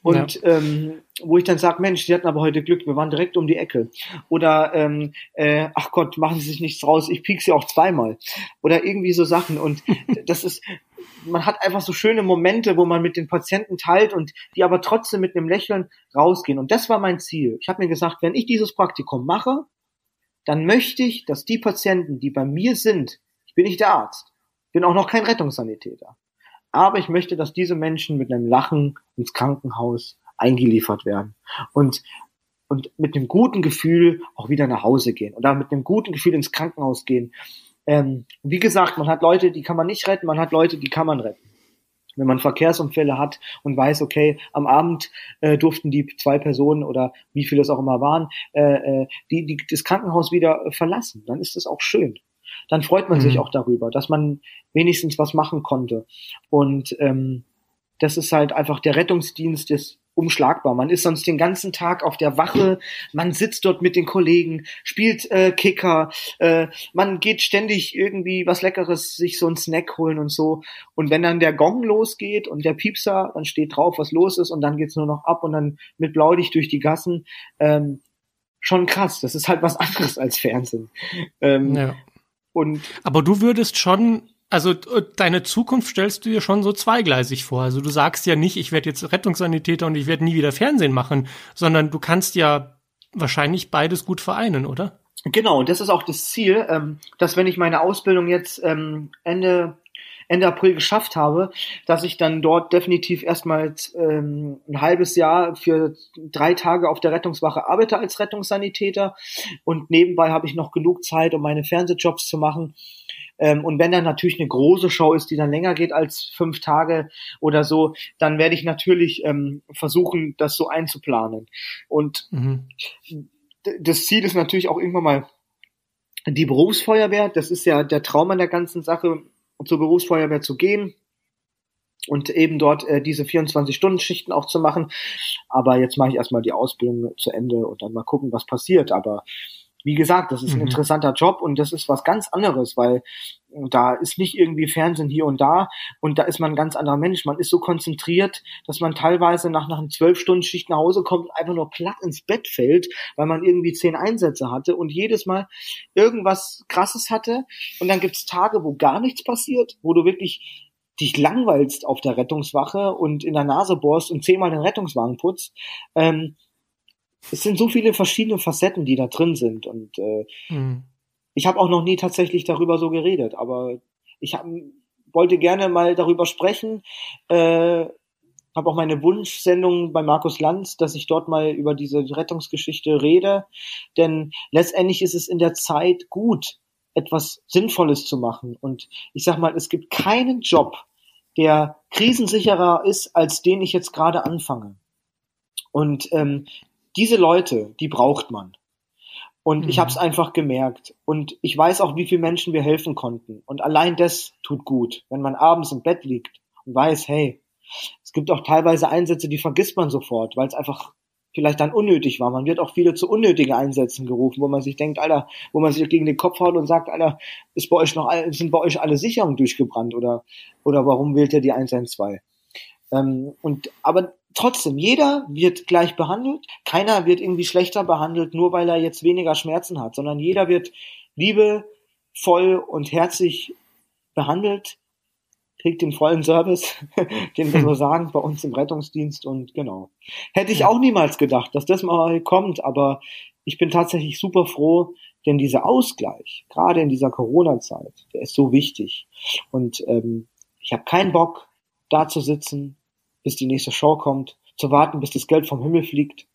Und ja. ähm, wo ich dann sage, Mensch, Sie hatten aber heute Glück, wir waren direkt um die Ecke. Oder ähm, äh, ach Gott, machen Sie sich nichts raus, ich piek Sie auch zweimal. Oder irgendwie so Sachen. Und das ist, man hat einfach so schöne Momente, wo man mit den Patienten teilt und die aber trotzdem mit einem Lächeln rausgehen. Und das war mein Ziel. Ich habe mir gesagt, wenn ich dieses Praktikum mache, dann möchte ich, dass die Patienten, die bei mir sind, ich bin nicht der Arzt, bin auch noch kein Rettungssanitäter, aber ich möchte, dass diese Menschen mit einem Lachen ins Krankenhaus eingeliefert werden und und mit einem guten Gefühl auch wieder nach Hause gehen oder mit einem guten Gefühl ins Krankenhaus gehen ähm, wie gesagt, man hat Leute, die kann man nicht retten, man hat Leute, die kann man retten. Wenn man Verkehrsunfälle hat und weiß, okay, am Abend äh, durften die zwei Personen oder wie viele es auch immer waren, äh, äh, die, die das Krankenhaus wieder verlassen, dann ist das auch schön. Dann freut man mhm. sich auch darüber, dass man wenigstens was machen konnte. Und ähm, das ist halt einfach der Rettungsdienst des umschlagbar. Man ist sonst den ganzen Tag auf der Wache, man sitzt dort mit den Kollegen, spielt äh, Kicker, äh, man geht ständig irgendwie was Leckeres, sich so einen Snack holen und so. Und wenn dann der Gong losgeht und der Piepser, dann steht drauf, was los ist und dann geht's nur noch ab und dann mit Blaulicht durch die Gassen. Ähm, schon krass. Das ist halt was anderes als Fernsehen. Ähm, ja. Und aber du würdest schon also äh, deine Zukunft stellst du dir schon so zweigleisig vor. Also du sagst ja nicht, ich werde jetzt Rettungssanitäter und ich werde nie wieder Fernsehen machen, sondern du kannst ja wahrscheinlich beides gut vereinen, oder? Genau, und das ist auch das Ziel, ähm, dass wenn ich meine Ausbildung jetzt ähm, Ende Ende April geschafft habe, dass ich dann dort definitiv erstmal ähm, ein halbes Jahr für drei Tage auf der Rettungswache arbeite als Rettungssanitäter und nebenbei habe ich noch genug Zeit, um meine Fernsehjobs zu machen ähm, und wenn dann natürlich eine große Show ist, die dann länger geht als fünf Tage oder so, dann werde ich natürlich ähm, versuchen, das so einzuplanen. Und mhm. das Ziel ist natürlich auch irgendwann mal die Berufsfeuerwehr. Das ist ja der Traum an der ganzen Sache, zur Berufsfeuerwehr zu gehen und eben dort äh, diese 24-Stunden-Schichten auch zu machen. Aber jetzt mache ich erstmal die Ausbildung zu Ende und dann mal gucken, was passiert. Aber wie gesagt, das ist ein mhm. interessanter Job und das ist was ganz anderes, weil da ist nicht irgendwie Fernsehen hier und da und da ist man ein ganz anderer Mensch. Man ist so konzentriert, dass man teilweise nach, nach einer zwölf Stunden Schicht nach Hause kommt und einfach nur platt ins Bett fällt, weil man irgendwie zehn Einsätze hatte und jedes Mal irgendwas Krasses hatte und dann gibt's Tage, wo gar nichts passiert, wo du wirklich dich langweilst auf der Rettungswache und in der Nase bohrst und zehnmal den Rettungswagen putzt. Ähm, es sind so viele verschiedene Facetten, die da drin sind. Und äh, mhm. ich habe auch noch nie tatsächlich darüber so geredet, aber ich hab, wollte gerne mal darüber sprechen, äh, habe auch meine Wunschsendung bei Markus Lanz, dass ich dort mal über diese Rettungsgeschichte rede. Denn letztendlich ist es in der Zeit gut, etwas Sinnvolles zu machen. Und ich sag mal, es gibt keinen Job, der krisensicherer ist, als den ich jetzt gerade anfange. Und ähm, diese Leute, die braucht man. Und mhm. ich habe es einfach gemerkt. Und ich weiß auch, wie viele Menschen wir helfen konnten. Und allein das tut gut, wenn man abends im Bett liegt und weiß, hey, es gibt auch teilweise Einsätze, die vergisst man sofort, weil es einfach vielleicht dann unnötig war. Man wird auch viele zu unnötigen Einsätzen gerufen, wo man sich denkt, Alter, wo man sich gegen den Kopf haut und sagt, Alter, ist bei euch noch, sind bei euch alle Sicherungen durchgebrannt oder, oder warum wählt ihr die 112? Ähm, und, aber trotzdem, jeder wird gleich behandelt. Keiner wird irgendwie schlechter behandelt, nur weil er jetzt weniger Schmerzen hat, sondern jeder wird liebevoll und herzlich behandelt, kriegt den vollen Service, [laughs] den wir so [laughs] sagen, bei uns im Rettungsdienst und genau. Hätte ich auch niemals gedacht, dass das mal kommt, aber ich bin tatsächlich super froh, denn dieser Ausgleich, gerade in dieser Corona-Zeit, der ist so wichtig. Und ähm, ich habe keinen Bock, da zu sitzen bis die nächste Show kommt, zu warten, bis das Geld vom Himmel fliegt,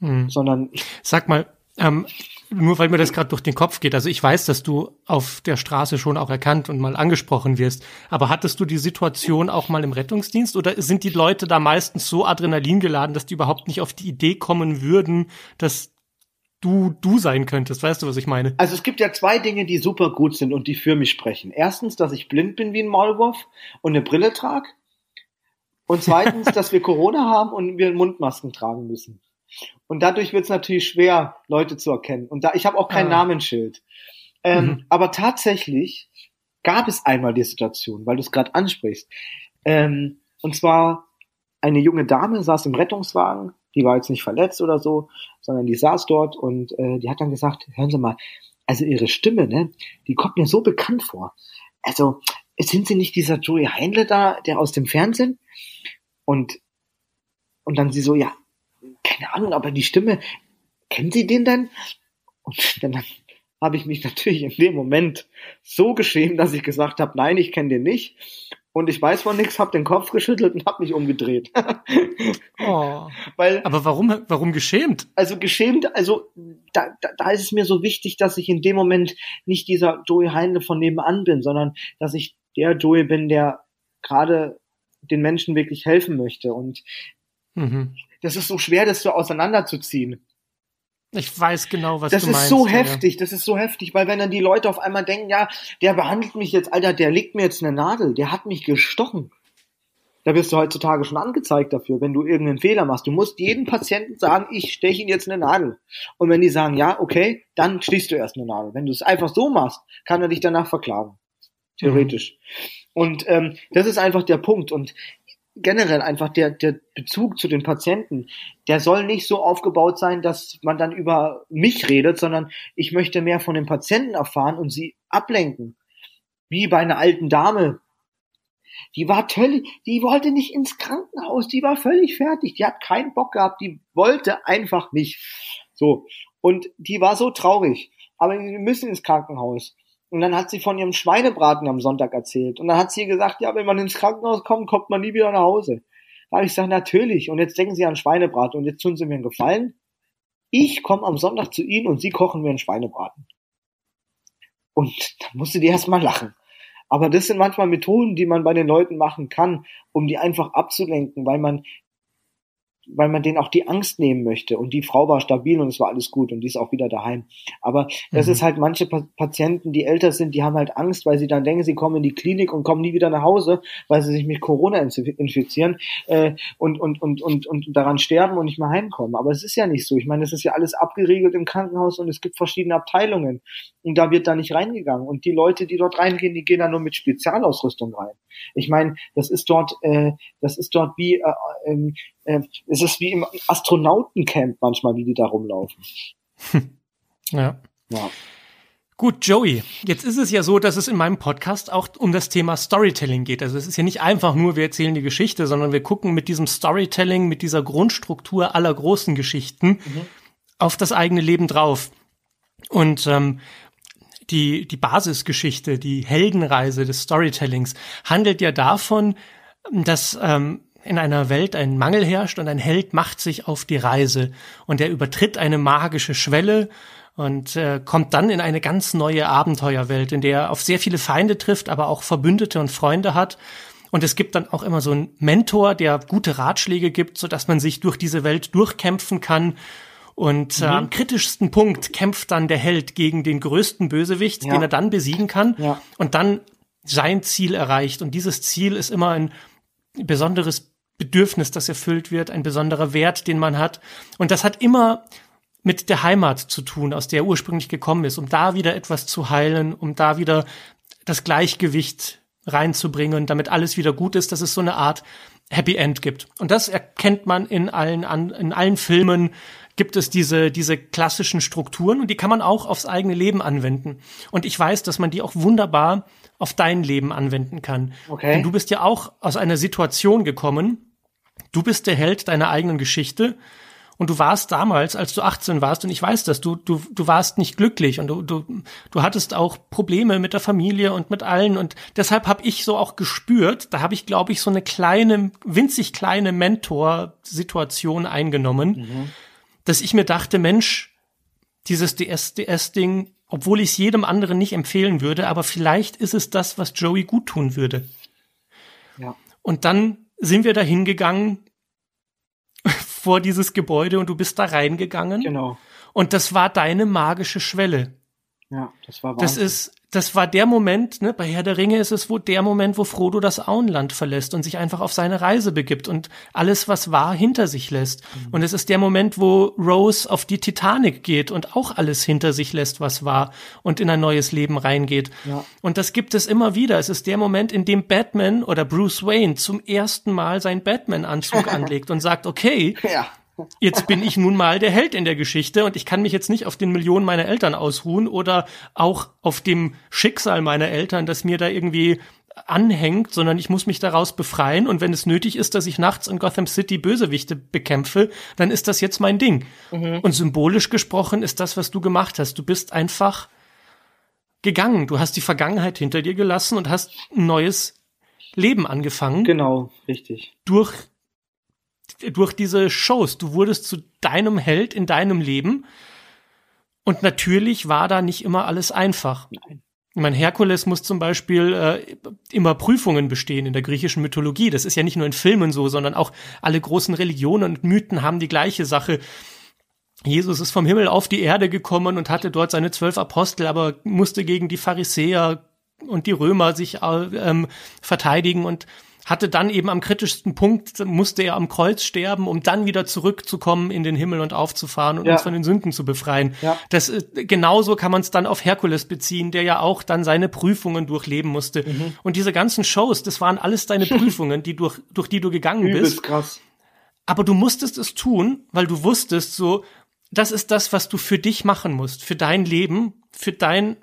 hm. sondern sag mal, ähm, nur weil mir das gerade durch den Kopf geht. Also ich weiß, dass du auf der Straße schon auch erkannt und mal angesprochen wirst. Aber hattest du die Situation auch mal im Rettungsdienst oder sind die Leute da meistens so adrenalingeladen, dass die überhaupt nicht auf die Idee kommen würden, dass du du sein könntest? Weißt du, was ich meine? Also es gibt ja zwei Dinge, die super gut sind und die für mich sprechen. Erstens, dass ich blind bin wie ein Maulwurf und eine Brille trage. Und zweitens, dass wir Corona haben und wir Mundmasken tragen müssen. Und dadurch wird es natürlich schwer, Leute zu erkennen. Und da, ich habe auch kein ah. Namensschild. Ähm, mhm. Aber tatsächlich gab es einmal die Situation, weil du es gerade ansprichst. Ähm, und zwar eine junge Dame saß im Rettungswagen, die war jetzt nicht verletzt oder so, sondern die saß dort und äh, die hat dann gesagt, hören Sie mal, also Ihre Stimme, ne, die kommt mir so bekannt vor. Also sind Sie nicht dieser Joey Heinle da, der aus dem Fernsehen? Und, und dann sie so, ja, keine Ahnung, aber die Stimme, kennen Sie den denn? Und dann habe ich mich natürlich in dem Moment so geschämt, dass ich gesagt habe, nein, ich kenne den nicht. Und ich weiß von nichts, habe den Kopf geschüttelt und habe mich umgedreht. [laughs] oh. [laughs] Weil, Aber warum, warum geschämt? Also geschämt, also da, da, da ist es mir so wichtig, dass ich in dem Moment nicht dieser Joey Heinle von nebenan bin, sondern dass ich der Joey bin, der gerade den Menschen wirklich helfen möchte. Und mhm. das ist so schwer, das so auseinanderzuziehen. Ich weiß genau, was das du meinst. Das ist so ja. heftig, das ist so heftig, weil wenn dann die Leute auf einmal denken, ja, der behandelt mich jetzt, Alter, der legt mir jetzt eine Nadel, der hat mich gestochen. Da wirst du heutzutage schon angezeigt dafür, wenn du irgendeinen Fehler machst. Du musst jedem Patienten sagen, ich steche ihn jetzt eine Nadel. Und wenn die sagen, ja, okay, dann stichst du erst eine Nadel. Wenn du es einfach so machst, kann er dich danach verklagen theoretisch. Mhm. Und ähm, das ist einfach der Punkt. Und generell einfach der, der Bezug zu den Patienten, der soll nicht so aufgebaut sein, dass man dann über mich redet, sondern ich möchte mehr von den Patienten erfahren und sie ablenken. Wie bei einer alten Dame. Die war völlig, die wollte nicht ins Krankenhaus, die war völlig fertig, die hat keinen Bock gehabt, die wollte einfach nicht. So. Und die war so traurig. Aber wir müssen ins Krankenhaus. Und dann hat sie von ihrem Schweinebraten am Sonntag erzählt. Und dann hat sie gesagt, ja, wenn man ins Krankenhaus kommt, kommt man nie wieder nach Hause. Da habe ich gesagt, natürlich. Und jetzt denken Sie an Schweinebraten. Und jetzt tun Sie mir einen Gefallen. Ich komme am Sonntag zu Ihnen und Sie kochen mir einen Schweinebraten. Und da musste die erstmal lachen. Aber das sind manchmal Methoden, die man bei den Leuten machen kann, um die einfach abzulenken, weil man weil man denen auch die Angst nehmen möchte. Und die Frau war stabil und es war alles gut und die ist auch wieder daheim. Aber das mhm. ist halt manche pa Patienten, die älter sind, die haben halt Angst, weil sie dann denken, sie kommen in die Klinik und kommen nie wieder nach Hause, weil sie sich mit Corona infizieren äh, und, und, und, und, und daran sterben und nicht mehr heimkommen. Aber es ist ja nicht so. Ich meine, es ist ja alles abgeriegelt im Krankenhaus und es gibt verschiedene Abteilungen. Und da wird da nicht reingegangen. Und die Leute, die dort reingehen, die gehen da nur mit Spezialausrüstung rein. Ich meine, das ist dort, äh, das ist dort wie äh, äh, äh, es ist wie im Astronautencamp manchmal, wie die da rumlaufen. [laughs] ja. Ja. Gut, Joey, jetzt ist es ja so, dass es in meinem Podcast auch um das Thema Storytelling geht. Also es ist ja nicht einfach nur, wir erzählen die Geschichte, sondern wir gucken mit diesem Storytelling, mit dieser Grundstruktur aller großen Geschichten mhm. auf das eigene Leben drauf. Und ähm, die, die Basisgeschichte, die Heldenreise des Storytellings handelt ja davon, dass ähm, in einer Welt ein Mangel herrscht und ein Held macht sich auf die Reise und er übertritt eine magische Schwelle und äh, kommt dann in eine ganz neue Abenteuerwelt, in der er auf sehr viele Feinde trifft, aber auch Verbündete und Freunde hat. Und es gibt dann auch immer so einen Mentor, der gute Ratschläge gibt, so dass man sich durch diese Welt durchkämpfen kann. Und äh, mhm. am kritischsten Punkt kämpft dann der Held gegen den größten Bösewicht, ja. den er dann besiegen kann ja. und dann sein Ziel erreicht. Und dieses Ziel ist immer ein besonderes Bedürfnis, das erfüllt wird, ein besonderer Wert, den man hat. Und das hat immer mit der Heimat zu tun, aus der er ursprünglich gekommen ist, um da wieder etwas zu heilen, um da wieder das Gleichgewicht reinzubringen, damit alles wieder gut ist, dass es so eine Art Happy End gibt. Und das erkennt man in allen, in allen Filmen, gibt es diese, diese klassischen Strukturen und die kann man auch aufs eigene Leben anwenden. Und ich weiß, dass man die auch wunderbar auf dein Leben anwenden kann. Okay. Denn du bist ja auch aus einer Situation gekommen. Du bist der Held deiner eigenen Geschichte und du warst damals, als du 18 warst, und ich weiß das, du, du, du warst nicht glücklich und du, du, du hattest auch Probleme mit der Familie und mit allen. Und deshalb habe ich so auch gespürt, da habe ich, glaube ich, so eine kleine, winzig kleine Mentor-Situation eingenommen, mhm. Dass ich mir dachte, Mensch, dieses DS-DS-Ding, obwohl ich es jedem anderen nicht empfehlen würde, aber vielleicht ist es das, was Joey gut tun würde. Ja. Und dann sind wir da hingegangen [laughs] vor dieses Gebäude und du bist da reingegangen. Genau. Und das war deine magische Schwelle. Ja, das war Wahnsinn. Das ist, das war der Moment, ne, bei Herr der Ringe ist es wohl der Moment, wo Frodo das Auenland verlässt und sich einfach auf seine Reise begibt und alles, was war, hinter sich lässt. Mhm. Und es ist der Moment, wo Rose auf die Titanic geht und auch alles hinter sich lässt, was war und in ein neues Leben reingeht. Ja. Und das gibt es immer wieder. Es ist der Moment, in dem Batman oder Bruce Wayne zum ersten Mal seinen Batman-Anzug [laughs] anlegt und sagt, okay, ja jetzt bin ich nun mal der Held in der Geschichte und ich kann mich jetzt nicht auf den Millionen meiner Eltern ausruhen oder auch auf dem Schicksal meiner Eltern, das mir da irgendwie anhängt, sondern ich muss mich daraus befreien und wenn es nötig ist, dass ich nachts in Gotham City Bösewichte bekämpfe, dann ist das jetzt mein Ding. Mhm. Und symbolisch gesprochen ist das, was du gemacht hast. Du bist einfach gegangen. Du hast die Vergangenheit hinter dir gelassen und hast ein neues Leben angefangen. Genau, richtig. Durch durch diese Shows. Du wurdest zu deinem Held in deinem Leben. Und natürlich war da nicht immer alles einfach. Nein. Mein Herkules muss zum Beispiel äh, immer Prüfungen bestehen in der griechischen Mythologie. Das ist ja nicht nur in Filmen so, sondern auch alle großen Religionen und Mythen haben die gleiche Sache. Jesus ist vom Himmel auf die Erde gekommen und hatte dort seine zwölf Apostel, aber musste gegen die Pharisäer und die Römer sich äh, ähm, verteidigen und hatte dann eben am kritischsten Punkt, musste er am Kreuz sterben, um dann wieder zurückzukommen in den Himmel und aufzufahren und ja. uns von den Sünden zu befreien. Ja. Das äh, genauso kann man es dann auf Herkules beziehen, der ja auch dann seine Prüfungen durchleben musste. Mhm. Und diese ganzen Shows, das waren alles deine [laughs] Prüfungen, die durch, durch die du gegangen Übelst bist. krass. Aber du musstest es tun, weil du wusstest so, das ist das, was du für dich machen musst, für dein Leben, für dein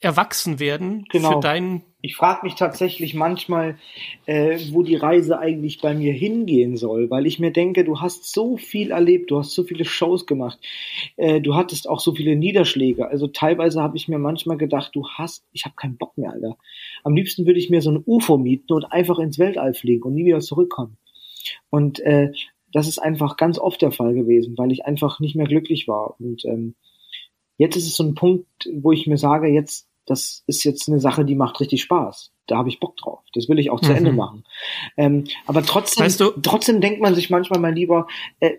Erwachsenwerden, genau. für dein ich frage mich tatsächlich manchmal, äh, wo die Reise eigentlich bei mir hingehen soll, weil ich mir denke, du hast so viel erlebt, du hast so viele Shows gemacht, äh, du hattest auch so viele Niederschläge. Also teilweise habe ich mir manchmal gedacht, du hast, ich habe keinen Bock mehr, Alter. Am liebsten würde ich mir so ein UFO mieten und einfach ins Weltall fliegen und nie wieder zurückkommen. Und äh, das ist einfach ganz oft der Fall gewesen, weil ich einfach nicht mehr glücklich war. Und ähm, jetzt ist es so ein Punkt, wo ich mir sage, jetzt das ist jetzt eine Sache, die macht richtig Spaß. Da habe ich Bock drauf. Das will ich auch zu mhm. Ende machen. Ähm, aber trotzdem, weißt du, trotzdem denkt man sich manchmal mal lieber, äh,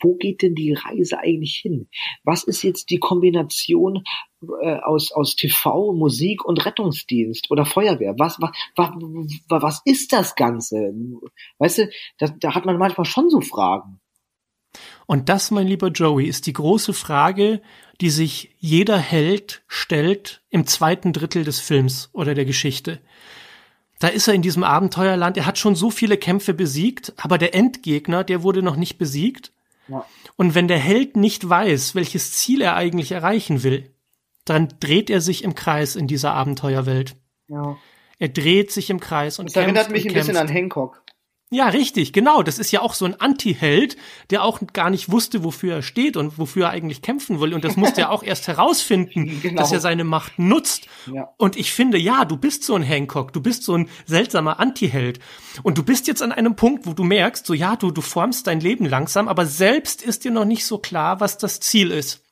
wo geht denn die Reise eigentlich hin? Was ist jetzt die Kombination äh, aus, aus TV, Musik und Rettungsdienst oder Feuerwehr? Was, was, was, was ist das Ganze? Weißt du, da, da hat man manchmal schon so Fragen. Und das, mein lieber Joey, ist die große Frage, die sich jeder Held stellt im zweiten Drittel des Films oder der Geschichte. Da ist er in diesem Abenteuerland, er hat schon so viele Kämpfe besiegt, aber der Endgegner, der wurde noch nicht besiegt. Ja. Und wenn der Held nicht weiß, welches Ziel er eigentlich erreichen will, dann dreht er sich im Kreis in dieser Abenteuerwelt. Ja. Er dreht sich im Kreis und das kämpft erinnert mich ein bisschen an Hancock. Ja, richtig, genau. Das ist ja auch so ein Anti-Held, der auch gar nicht wusste, wofür er steht und wofür er eigentlich kämpfen will. Und das musste er auch [laughs] erst herausfinden, genau. dass er seine Macht nutzt. Ja. Und ich finde, ja, du bist so ein Hancock, du bist so ein seltsamer Anti-Held. Und du bist jetzt an einem Punkt, wo du merkst, so ja, du, du formst dein Leben langsam, aber selbst ist dir noch nicht so klar, was das Ziel ist.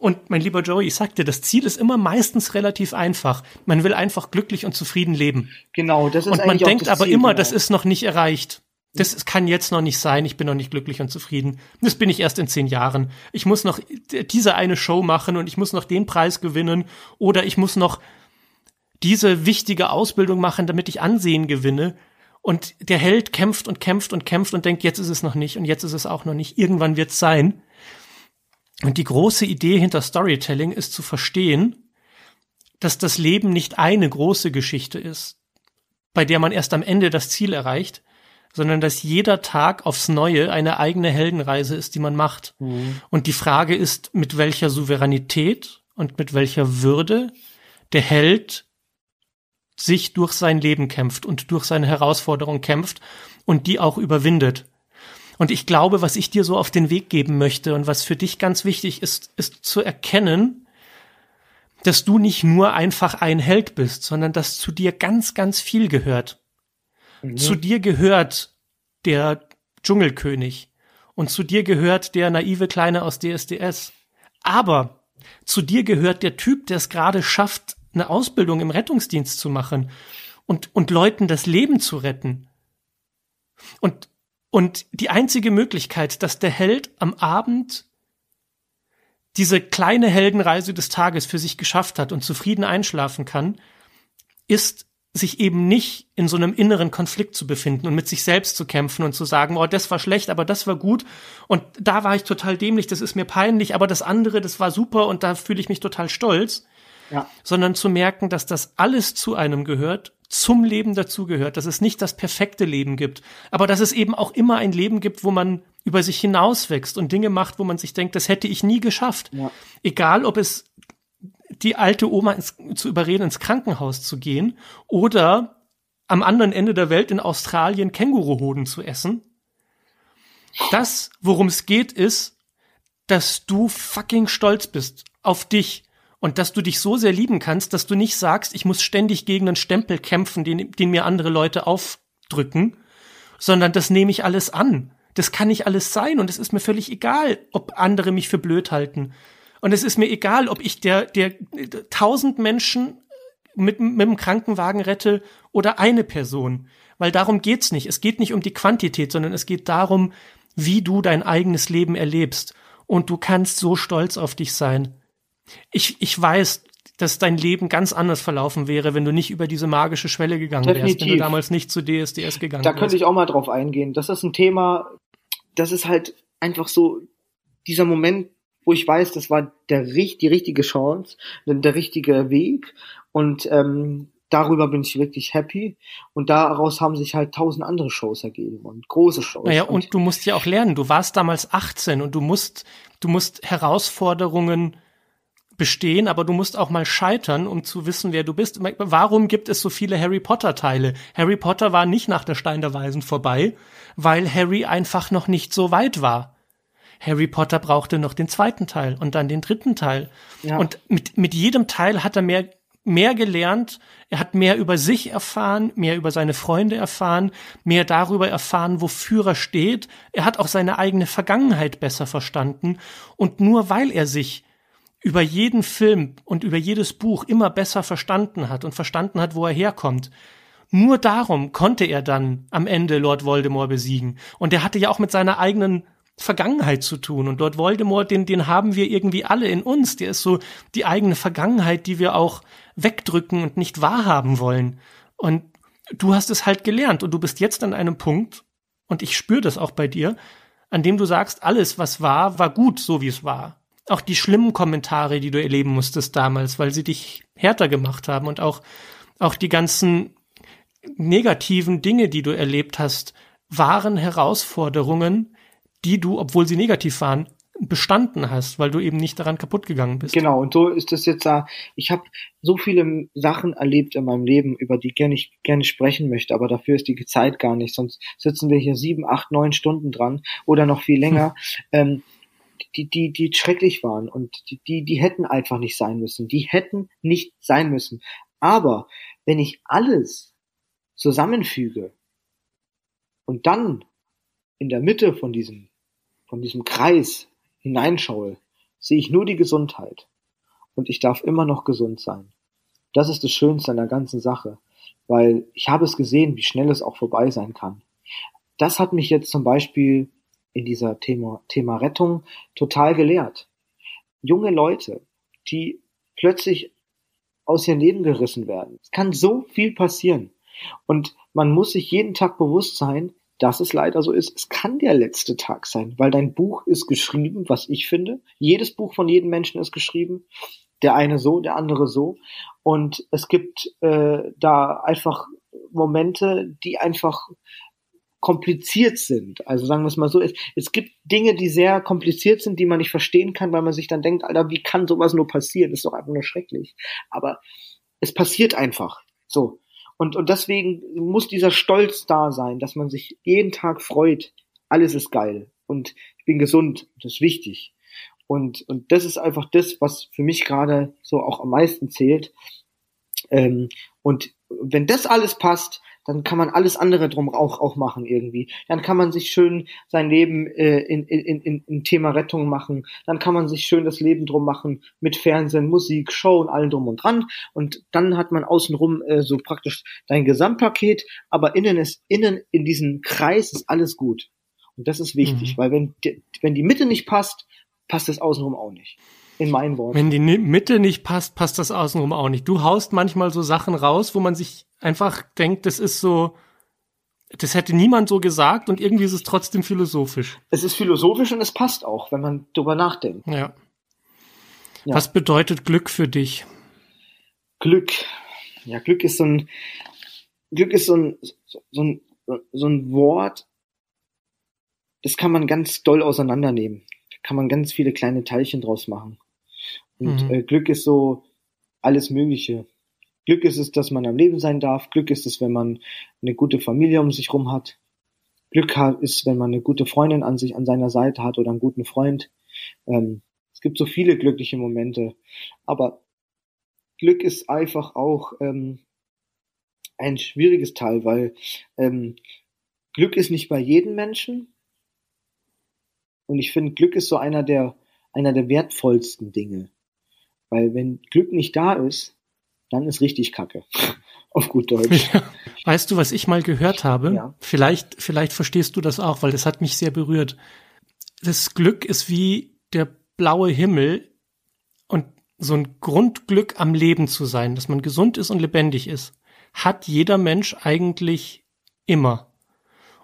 Und mein lieber Joey, ich sag dir, das Ziel ist immer meistens relativ einfach. Man will einfach glücklich und zufrieden leben. Genau, das ist Und man denkt aber Ziel, immer, genau. das ist noch nicht erreicht. Das kann jetzt noch nicht sein. Ich bin noch nicht glücklich und zufrieden. Das bin ich erst in zehn Jahren. Ich muss noch diese eine Show machen und ich muss noch den Preis gewinnen oder ich muss noch diese wichtige Ausbildung machen, damit ich Ansehen gewinne. Und der Held kämpft und kämpft und kämpft und denkt, jetzt ist es noch nicht und jetzt ist es auch noch nicht. Irgendwann wird es sein. Und die große Idee hinter Storytelling ist zu verstehen, dass das Leben nicht eine große Geschichte ist, bei der man erst am Ende das Ziel erreicht, sondern dass jeder Tag aufs Neue eine eigene Heldenreise ist, die man macht. Mhm. Und die Frage ist, mit welcher Souveränität und mit welcher Würde der Held sich durch sein Leben kämpft und durch seine Herausforderung kämpft und die auch überwindet. Und ich glaube, was ich dir so auf den Weg geben möchte und was für dich ganz wichtig ist, ist zu erkennen, dass du nicht nur einfach ein Held bist, sondern dass zu dir ganz, ganz viel gehört. Mhm. Zu dir gehört der Dschungelkönig und zu dir gehört der naive Kleine aus DSDS. Aber zu dir gehört der Typ, der es gerade schafft, eine Ausbildung im Rettungsdienst zu machen und, und Leuten das Leben zu retten. Und und die einzige Möglichkeit, dass der Held am Abend diese kleine Heldenreise des Tages für sich geschafft hat und zufrieden einschlafen kann, ist sich eben nicht in so einem inneren Konflikt zu befinden und mit sich selbst zu kämpfen und zu sagen, oh, das war schlecht, aber das war gut und da war ich total dämlich, das ist mir peinlich, aber das andere, das war super und da fühle ich mich total stolz, ja. sondern zu merken, dass das alles zu einem gehört zum Leben dazugehört, dass es nicht das perfekte Leben gibt, aber dass es eben auch immer ein Leben gibt, wo man über sich hinauswächst und Dinge macht, wo man sich denkt, das hätte ich nie geschafft. Ja. Egal, ob es die alte Oma ins, zu überreden, ins Krankenhaus zu gehen oder am anderen Ende der Welt in Australien Känguruhoden zu essen. Das, worum es geht, ist, dass du fucking stolz bist auf dich und dass du dich so sehr lieben kannst, dass du nicht sagst, ich muss ständig gegen einen Stempel kämpfen, den, den mir andere Leute aufdrücken, sondern das nehme ich alles an. Das kann nicht alles sein und es ist mir völlig egal, ob andere mich für blöd halten. Und es ist mir egal, ob ich der, der tausend Menschen mit, mit dem Krankenwagen rette oder eine Person. Weil darum geht's nicht. Es geht nicht um die Quantität, sondern es geht darum, wie du dein eigenes Leben erlebst. Und du kannst so stolz auf dich sein ich, ich weiß, dass dein Leben ganz anders verlaufen wäre, wenn du nicht über diese magische Schwelle gegangen Definitiv. wärst, wenn du damals nicht zu DSDS gegangen wärst. Da könnte ich auch mal drauf eingehen. Das ist ein Thema, das ist halt einfach so dieser Moment, wo ich weiß, das war der, die richtige Chance, der richtige Weg und ähm, darüber bin ich wirklich happy. Und daraus haben sich halt tausend andere Shows ergeben und große Shows. Naja, und, und du musst ja auch lernen. Du warst damals 18 und du musst, du musst Herausforderungen bestehen, aber du musst auch mal scheitern, um zu wissen, wer du bist. Warum gibt es so viele Harry Potter Teile? Harry Potter war nicht nach der Stein der Weisen vorbei, weil Harry einfach noch nicht so weit war. Harry Potter brauchte noch den zweiten Teil und dann den dritten Teil. Ja. Und mit, mit jedem Teil hat er mehr, mehr gelernt, er hat mehr über sich erfahren, mehr über seine Freunde erfahren, mehr darüber erfahren, wofür er steht. Er hat auch seine eigene Vergangenheit besser verstanden. Und nur weil er sich über jeden Film und über jedes Buch immer besser verstanden hat und verstanden hat, wo er herkommt. Nur darum konnte er dann am Ende Lord Voldemort besiegen. Und er hatte ja auch mit seiner eigenen Vergangenheit zu tun. Und Lord Voldemort, den, den haben wir irgendwie alle in uns. Der ist so die eigene Vergangenheit, die wir auch wegdrücken und nicht wahrhaben wollen. Und du hast es halt gelernt und du bist jetzt an einem Punkt, und ich spüre das auch bei dir, an dem du sagst, alles, was war, war gut, so wie es war auch die schlimmen Kommentare, die du erleben musstest damals, weil sie dich härter gemacht haben und auch, auch die ganzen negativen Dinge, die du erlebt hast, waren Herausforderungen, die du, obwohl sie negativ waren, bestanden hast, weil du eben nicht daran kaputt gegangen bist. Genau, und so ist es jetzt da. Ich habe so viele Sachen erlebt in meinem Leben, über die gerne ich gerne sprechen möchte, aber dafür ist die Zeit gar nicht. Sonst sitzen wir hier sieben, acht, neun Stunden dran oder noch viel länger. Hm. [laughs] Ähm, die, die, die schrecklich waren und die, die, die hätten einfach nicht sein müssen. Die hätten nicht sein müssen. Aber wenn ich alles zusammenfüge und dann in der Mitte von diesem, von diesem Kreis hineinschaue, sehe ich nur die Gesundheit. Und ich darf immer noch gesund sein. Das ist das Schönste an der ganzen Sache, weil ich habe es gesehen, wie schnell es auch vorbei sein kann. Das hat mich jetzt zum Beispiel in dieser Thema, Thema Rettung total gelehrt. Junge Leute, die plötzlich aus ihrem Leben gerissen werden. Es kann so viel passieren. Und man muss sich jeden Tag bewusst sein, dass es leider so ist. Es kann der letzte Tag sein, weil dein Buch ist geschrieben, was ich finde. Jedes Buch von jedem Menschen ist geschrieben. Der eine so, der andere so. Und es gibt äh, da einfach Momente, die einfach kompliziert sind. Also sagen wir es mal so, es, es gibt Dinge, die sehr kompliziert sind, die man nicht verstehen kann, weil man sich dann denkt, Alter, wie kann sowas nur passieren? Das ist doch einfach nur schrecklich. Aber es passiert einfach. So. Und, und deswegen muss dieser Stolz da sein, dass man sich jeden Tag freut. Alles ist geil. Und ich bin gesund. Das ist wichtig. Und, und das ist einfach das, was für mich gerade so auch am meisten zählt. Ähm, und wenn das alles passt, dann kann man alles andere drum auch, auch machen irgendwie. Dann kann man sich schön sein Leben äh, in, in, in, in Thema Rettung machen. Dann kann man sich schön das Leben drum machen mit Fernsehen, Musik, Show und allem drum und dran. Und dann hat man außenrum äh, so praktisch dein Gesamtpaket, aber innen ist, innen in diesem Kreis ist alles gut. Und das ist wichtig, mhm. weil wenn, wenn die Mitte nicht passt, passt das außenrum auch nicht in meinen Worten. Wenn die Mitte nicht passt, passt das außenrum auch nicht. Du haust manchmal so Sachen raus, wo man sich einfach denkt, das ist so, das hätte niemand so gesagt und irgendwie ist es trotzdem philosophisch. Es ist philosophisch und es passt auch, wenn man drüber nachdenkt. Ja. ja. Was bedeutet Glück für dich? Glück. Ja, Glück ist so ein, Glück ist so ein, so ein, so ein Wort, das kann man ganz doll auseinandernehmen. Da kann man ganz viele kleine Teilchen draus machen. Und mhm. äh, Glück ist so alles Mögliche. Glück ist es, dass man am Leben sein darf. Glück ist es, wenn man eine gute Familie um sich rum hat. Glück ist, wenn man eine gute Freundin an sich an seiner Seite hat oder einen guten Freund. Ähm, es gibt so viele glückliche Momente. Aber Glück ist einfach auch ähm, ein schwieriges Teil, weil ähm, Glück ist nicht bei jedem Menschen. Und ich finde, Glück ist so einer der, einer der wertvollsten Dinge. Weil wenn Glück nicht da ist, dann ist richtig Kacke. [laughs] Auf gut Deutsch. Ja. Weißt du, was ich mal gehört habe? Ja. Vielleicht, vielleicht verstehst du das auch, weil das hat mich sehr berührt. Das Glück ist wie der blaue Himmel und so ein Grundglück am Leben zu sein, dass man gesund ist und lebendig ist, hat jeder Mensch eigentlich immer.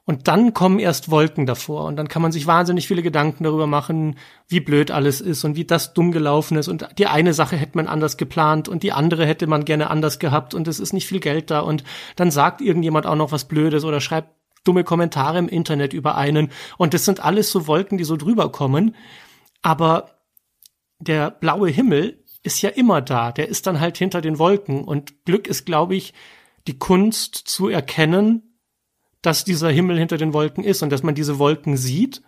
Und dann kommen erst Wolken davor. Und dann kann man sich wahnsinnig viele Gedanken darüber machen, wie blöd alles ist und wie das dumm gelaufen ist. Und die eine Sache hätte man anders geplant und die andere hätte man gerne anders gehabt. Und es ist nicht viel Geld da. Und dann sagt irgendjemand auch noch was Blödes oder schreibt dumme Kommentare im Internet über einen. Und das sind alles so Wolken, die so drüber kommen, aber der blaue Himmel ist ja immer da, der ist dann halt hinter den Wolken. Und Glück ist, glaube ich, die Kunst zu erkennen, dass dieser Himmel hinter den Wolken ist und dass man diese Wolken sieht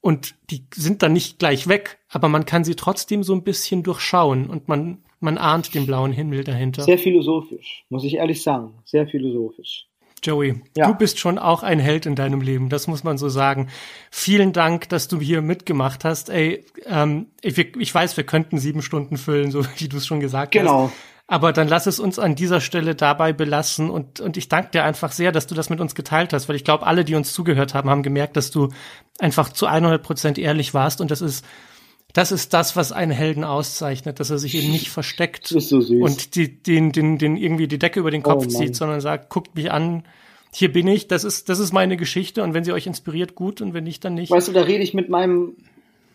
und die sind dann nicht gleich weg, aber man kann sie trotzdem so ein bisschen durchschauen und man, man ahnt den blauen Himmel dahinter. Sehr philosophisch, muss ich ehrlich sagen. Sehr philosophisch. Joey, ja. du bist schon auch ein Held in deinem Leben, das muss man so sagen. Vielen Dank, dass du hier mitgemacht hast. Ey, ähm, ich, ich weiß, wir könnten sieben Stunden füllen, so [laughs] wie du es schon gesagt genau. hast. Genau. Aber dann lass es uns an dieser Stelle dabei belassen und, und ich danke dir einfach sehr, dass du das mit uns geteilt hast, weil ich glaube, alle, die uns zugehört haben, haben gemerkt, dass du einfach zu 100 Prozent ehrlich warst und das ist, das ist das, was einen Helden auszeichnet, dass er sich eben nicht versteckt so und die, den, den, den irgendwie die Decke über den Kopf oh, zieht, sondern sagt, guckt mich an, hier bin ich, das ist, das ist meine Geschichte und wenn sie euch inspiriert, gut und wenn nicht, dann nicht. Weißt du, da rede ich mit meinem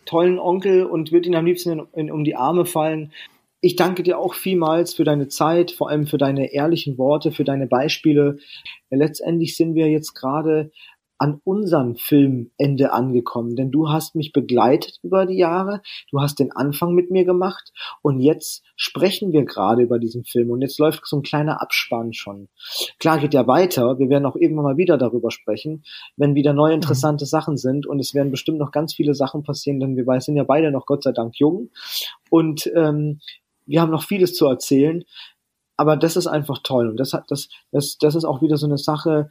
tollen Onkel und würde ihn am liebsten in, in, um die Arme fallen ich danke dir auch vielmals für deine Zeit, vor allem für deine ehrlichen Worte, für deine Beispiele. Letztendlich sind wir jetzt gerade an unserem Filmende angekommen, denn du hast mich begleitet über die Jahre, du hast den Anfang mit mir gemacht und jetzt sprechen wir gerade über diesen Film und jetzt läuft so ein kleiner Abspann schon. Klar geht ja weiter, wir werden auch irgendwann mal wieder darüber sprechen, wenn wieder neue mhm. interessante mhm. Sachen sind und es werden bestimmt noch ganz viele Sachen passieren, denn wir sind ja beide noch Gott sei Dank jung und ähm, wir haben noch vieles zu erzählen, aber das ist einfach toll und das hat das das das ist auch wieder so eine Sache,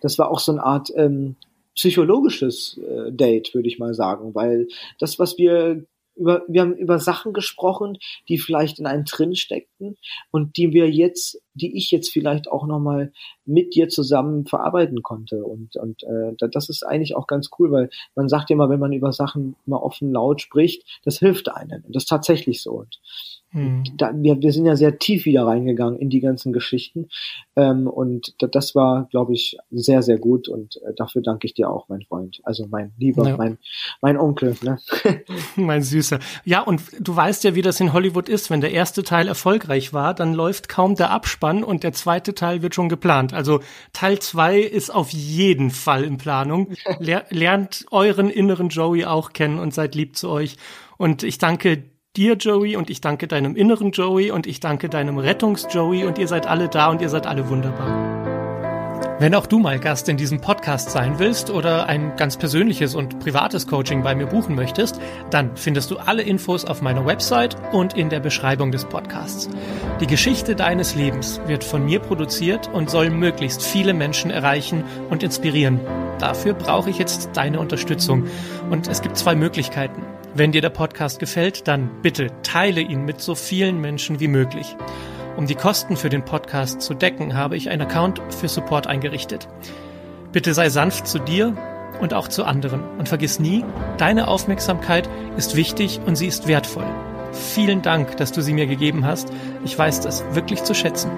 das war auch so eine Art ähm, psychologisches äh, Date, würde ich mal sagen, weil das, was wir über, wir haben über Sachen gesprochen, die vielleicht in einem drin steckten und die wir jetzt, die ich jetzt vielleicht auch nochmal mit dir zusammen verarbeiten konnte. Und, und äh, das ist eigentlich auch ganz cool, weil man sagt ja immer, wenn man über Sachen mal offen laut spricht, das hilft einem. Und das ist tatsächlich so. Und hm. Da, wir, wir sind ja sehr tief wieder reingegangen in die ganzen Geschichten. Ähm, und das war, glaube ich, sehr, sehr gut. Und äh, dafür danke ich dir auch, mein Freund. Also mein lieber, ja. mein, mein Onkel. Ne? [laughs] mein Süßer. Ja, und du weißt ja, wie das in Hollywood ist. Wenn der erste Teil erfolgreich war, dann läuft kaum der Abspann und der zweite Teil wird schon geplant. Also Teil zwei ist auf jeden Fall in Planung. [laughs] Ler lernt euren inneren Joey auch kennen und seid lieb zu euch. Und ich danke dir, Joey, und ich danke deinem inneren Joey und ich danke deinem Rettungs-Joey und ihr seid alle da und ihr seid alle wunderbar. Wenn auch du mal Gast in diesem Podcast sein willst oder ein ganz persönliches und privates Coaching bei mir buchen möchtest, dann findest du alle Infos auf meiner Website und in der Beschreibung des Podcasts. Die Geschichte deines Lebens wird von mir produziert und soll möglichst viele Menschen erreichen und inspirieren. Dafür brauche ich jetzt deine Unterstützung und es gibt zwei Möglichkeiten. Wenn dir der Podcast gefällt, dann bitte teile ihn mit so vielen Menschen wie möglich. Um die Kosten für den Podcast zu decken, habe ich einen Account für Support eingerichtet. Bitte sei sanft zu dir und auch zu anderen und vergiss nie, deine Aufmerksamkeit ist wichtig und sie ist wertvoll. Vielen Dank, dass du sie mir gegeben hast. Ich weiß das wirklich zu schätzen.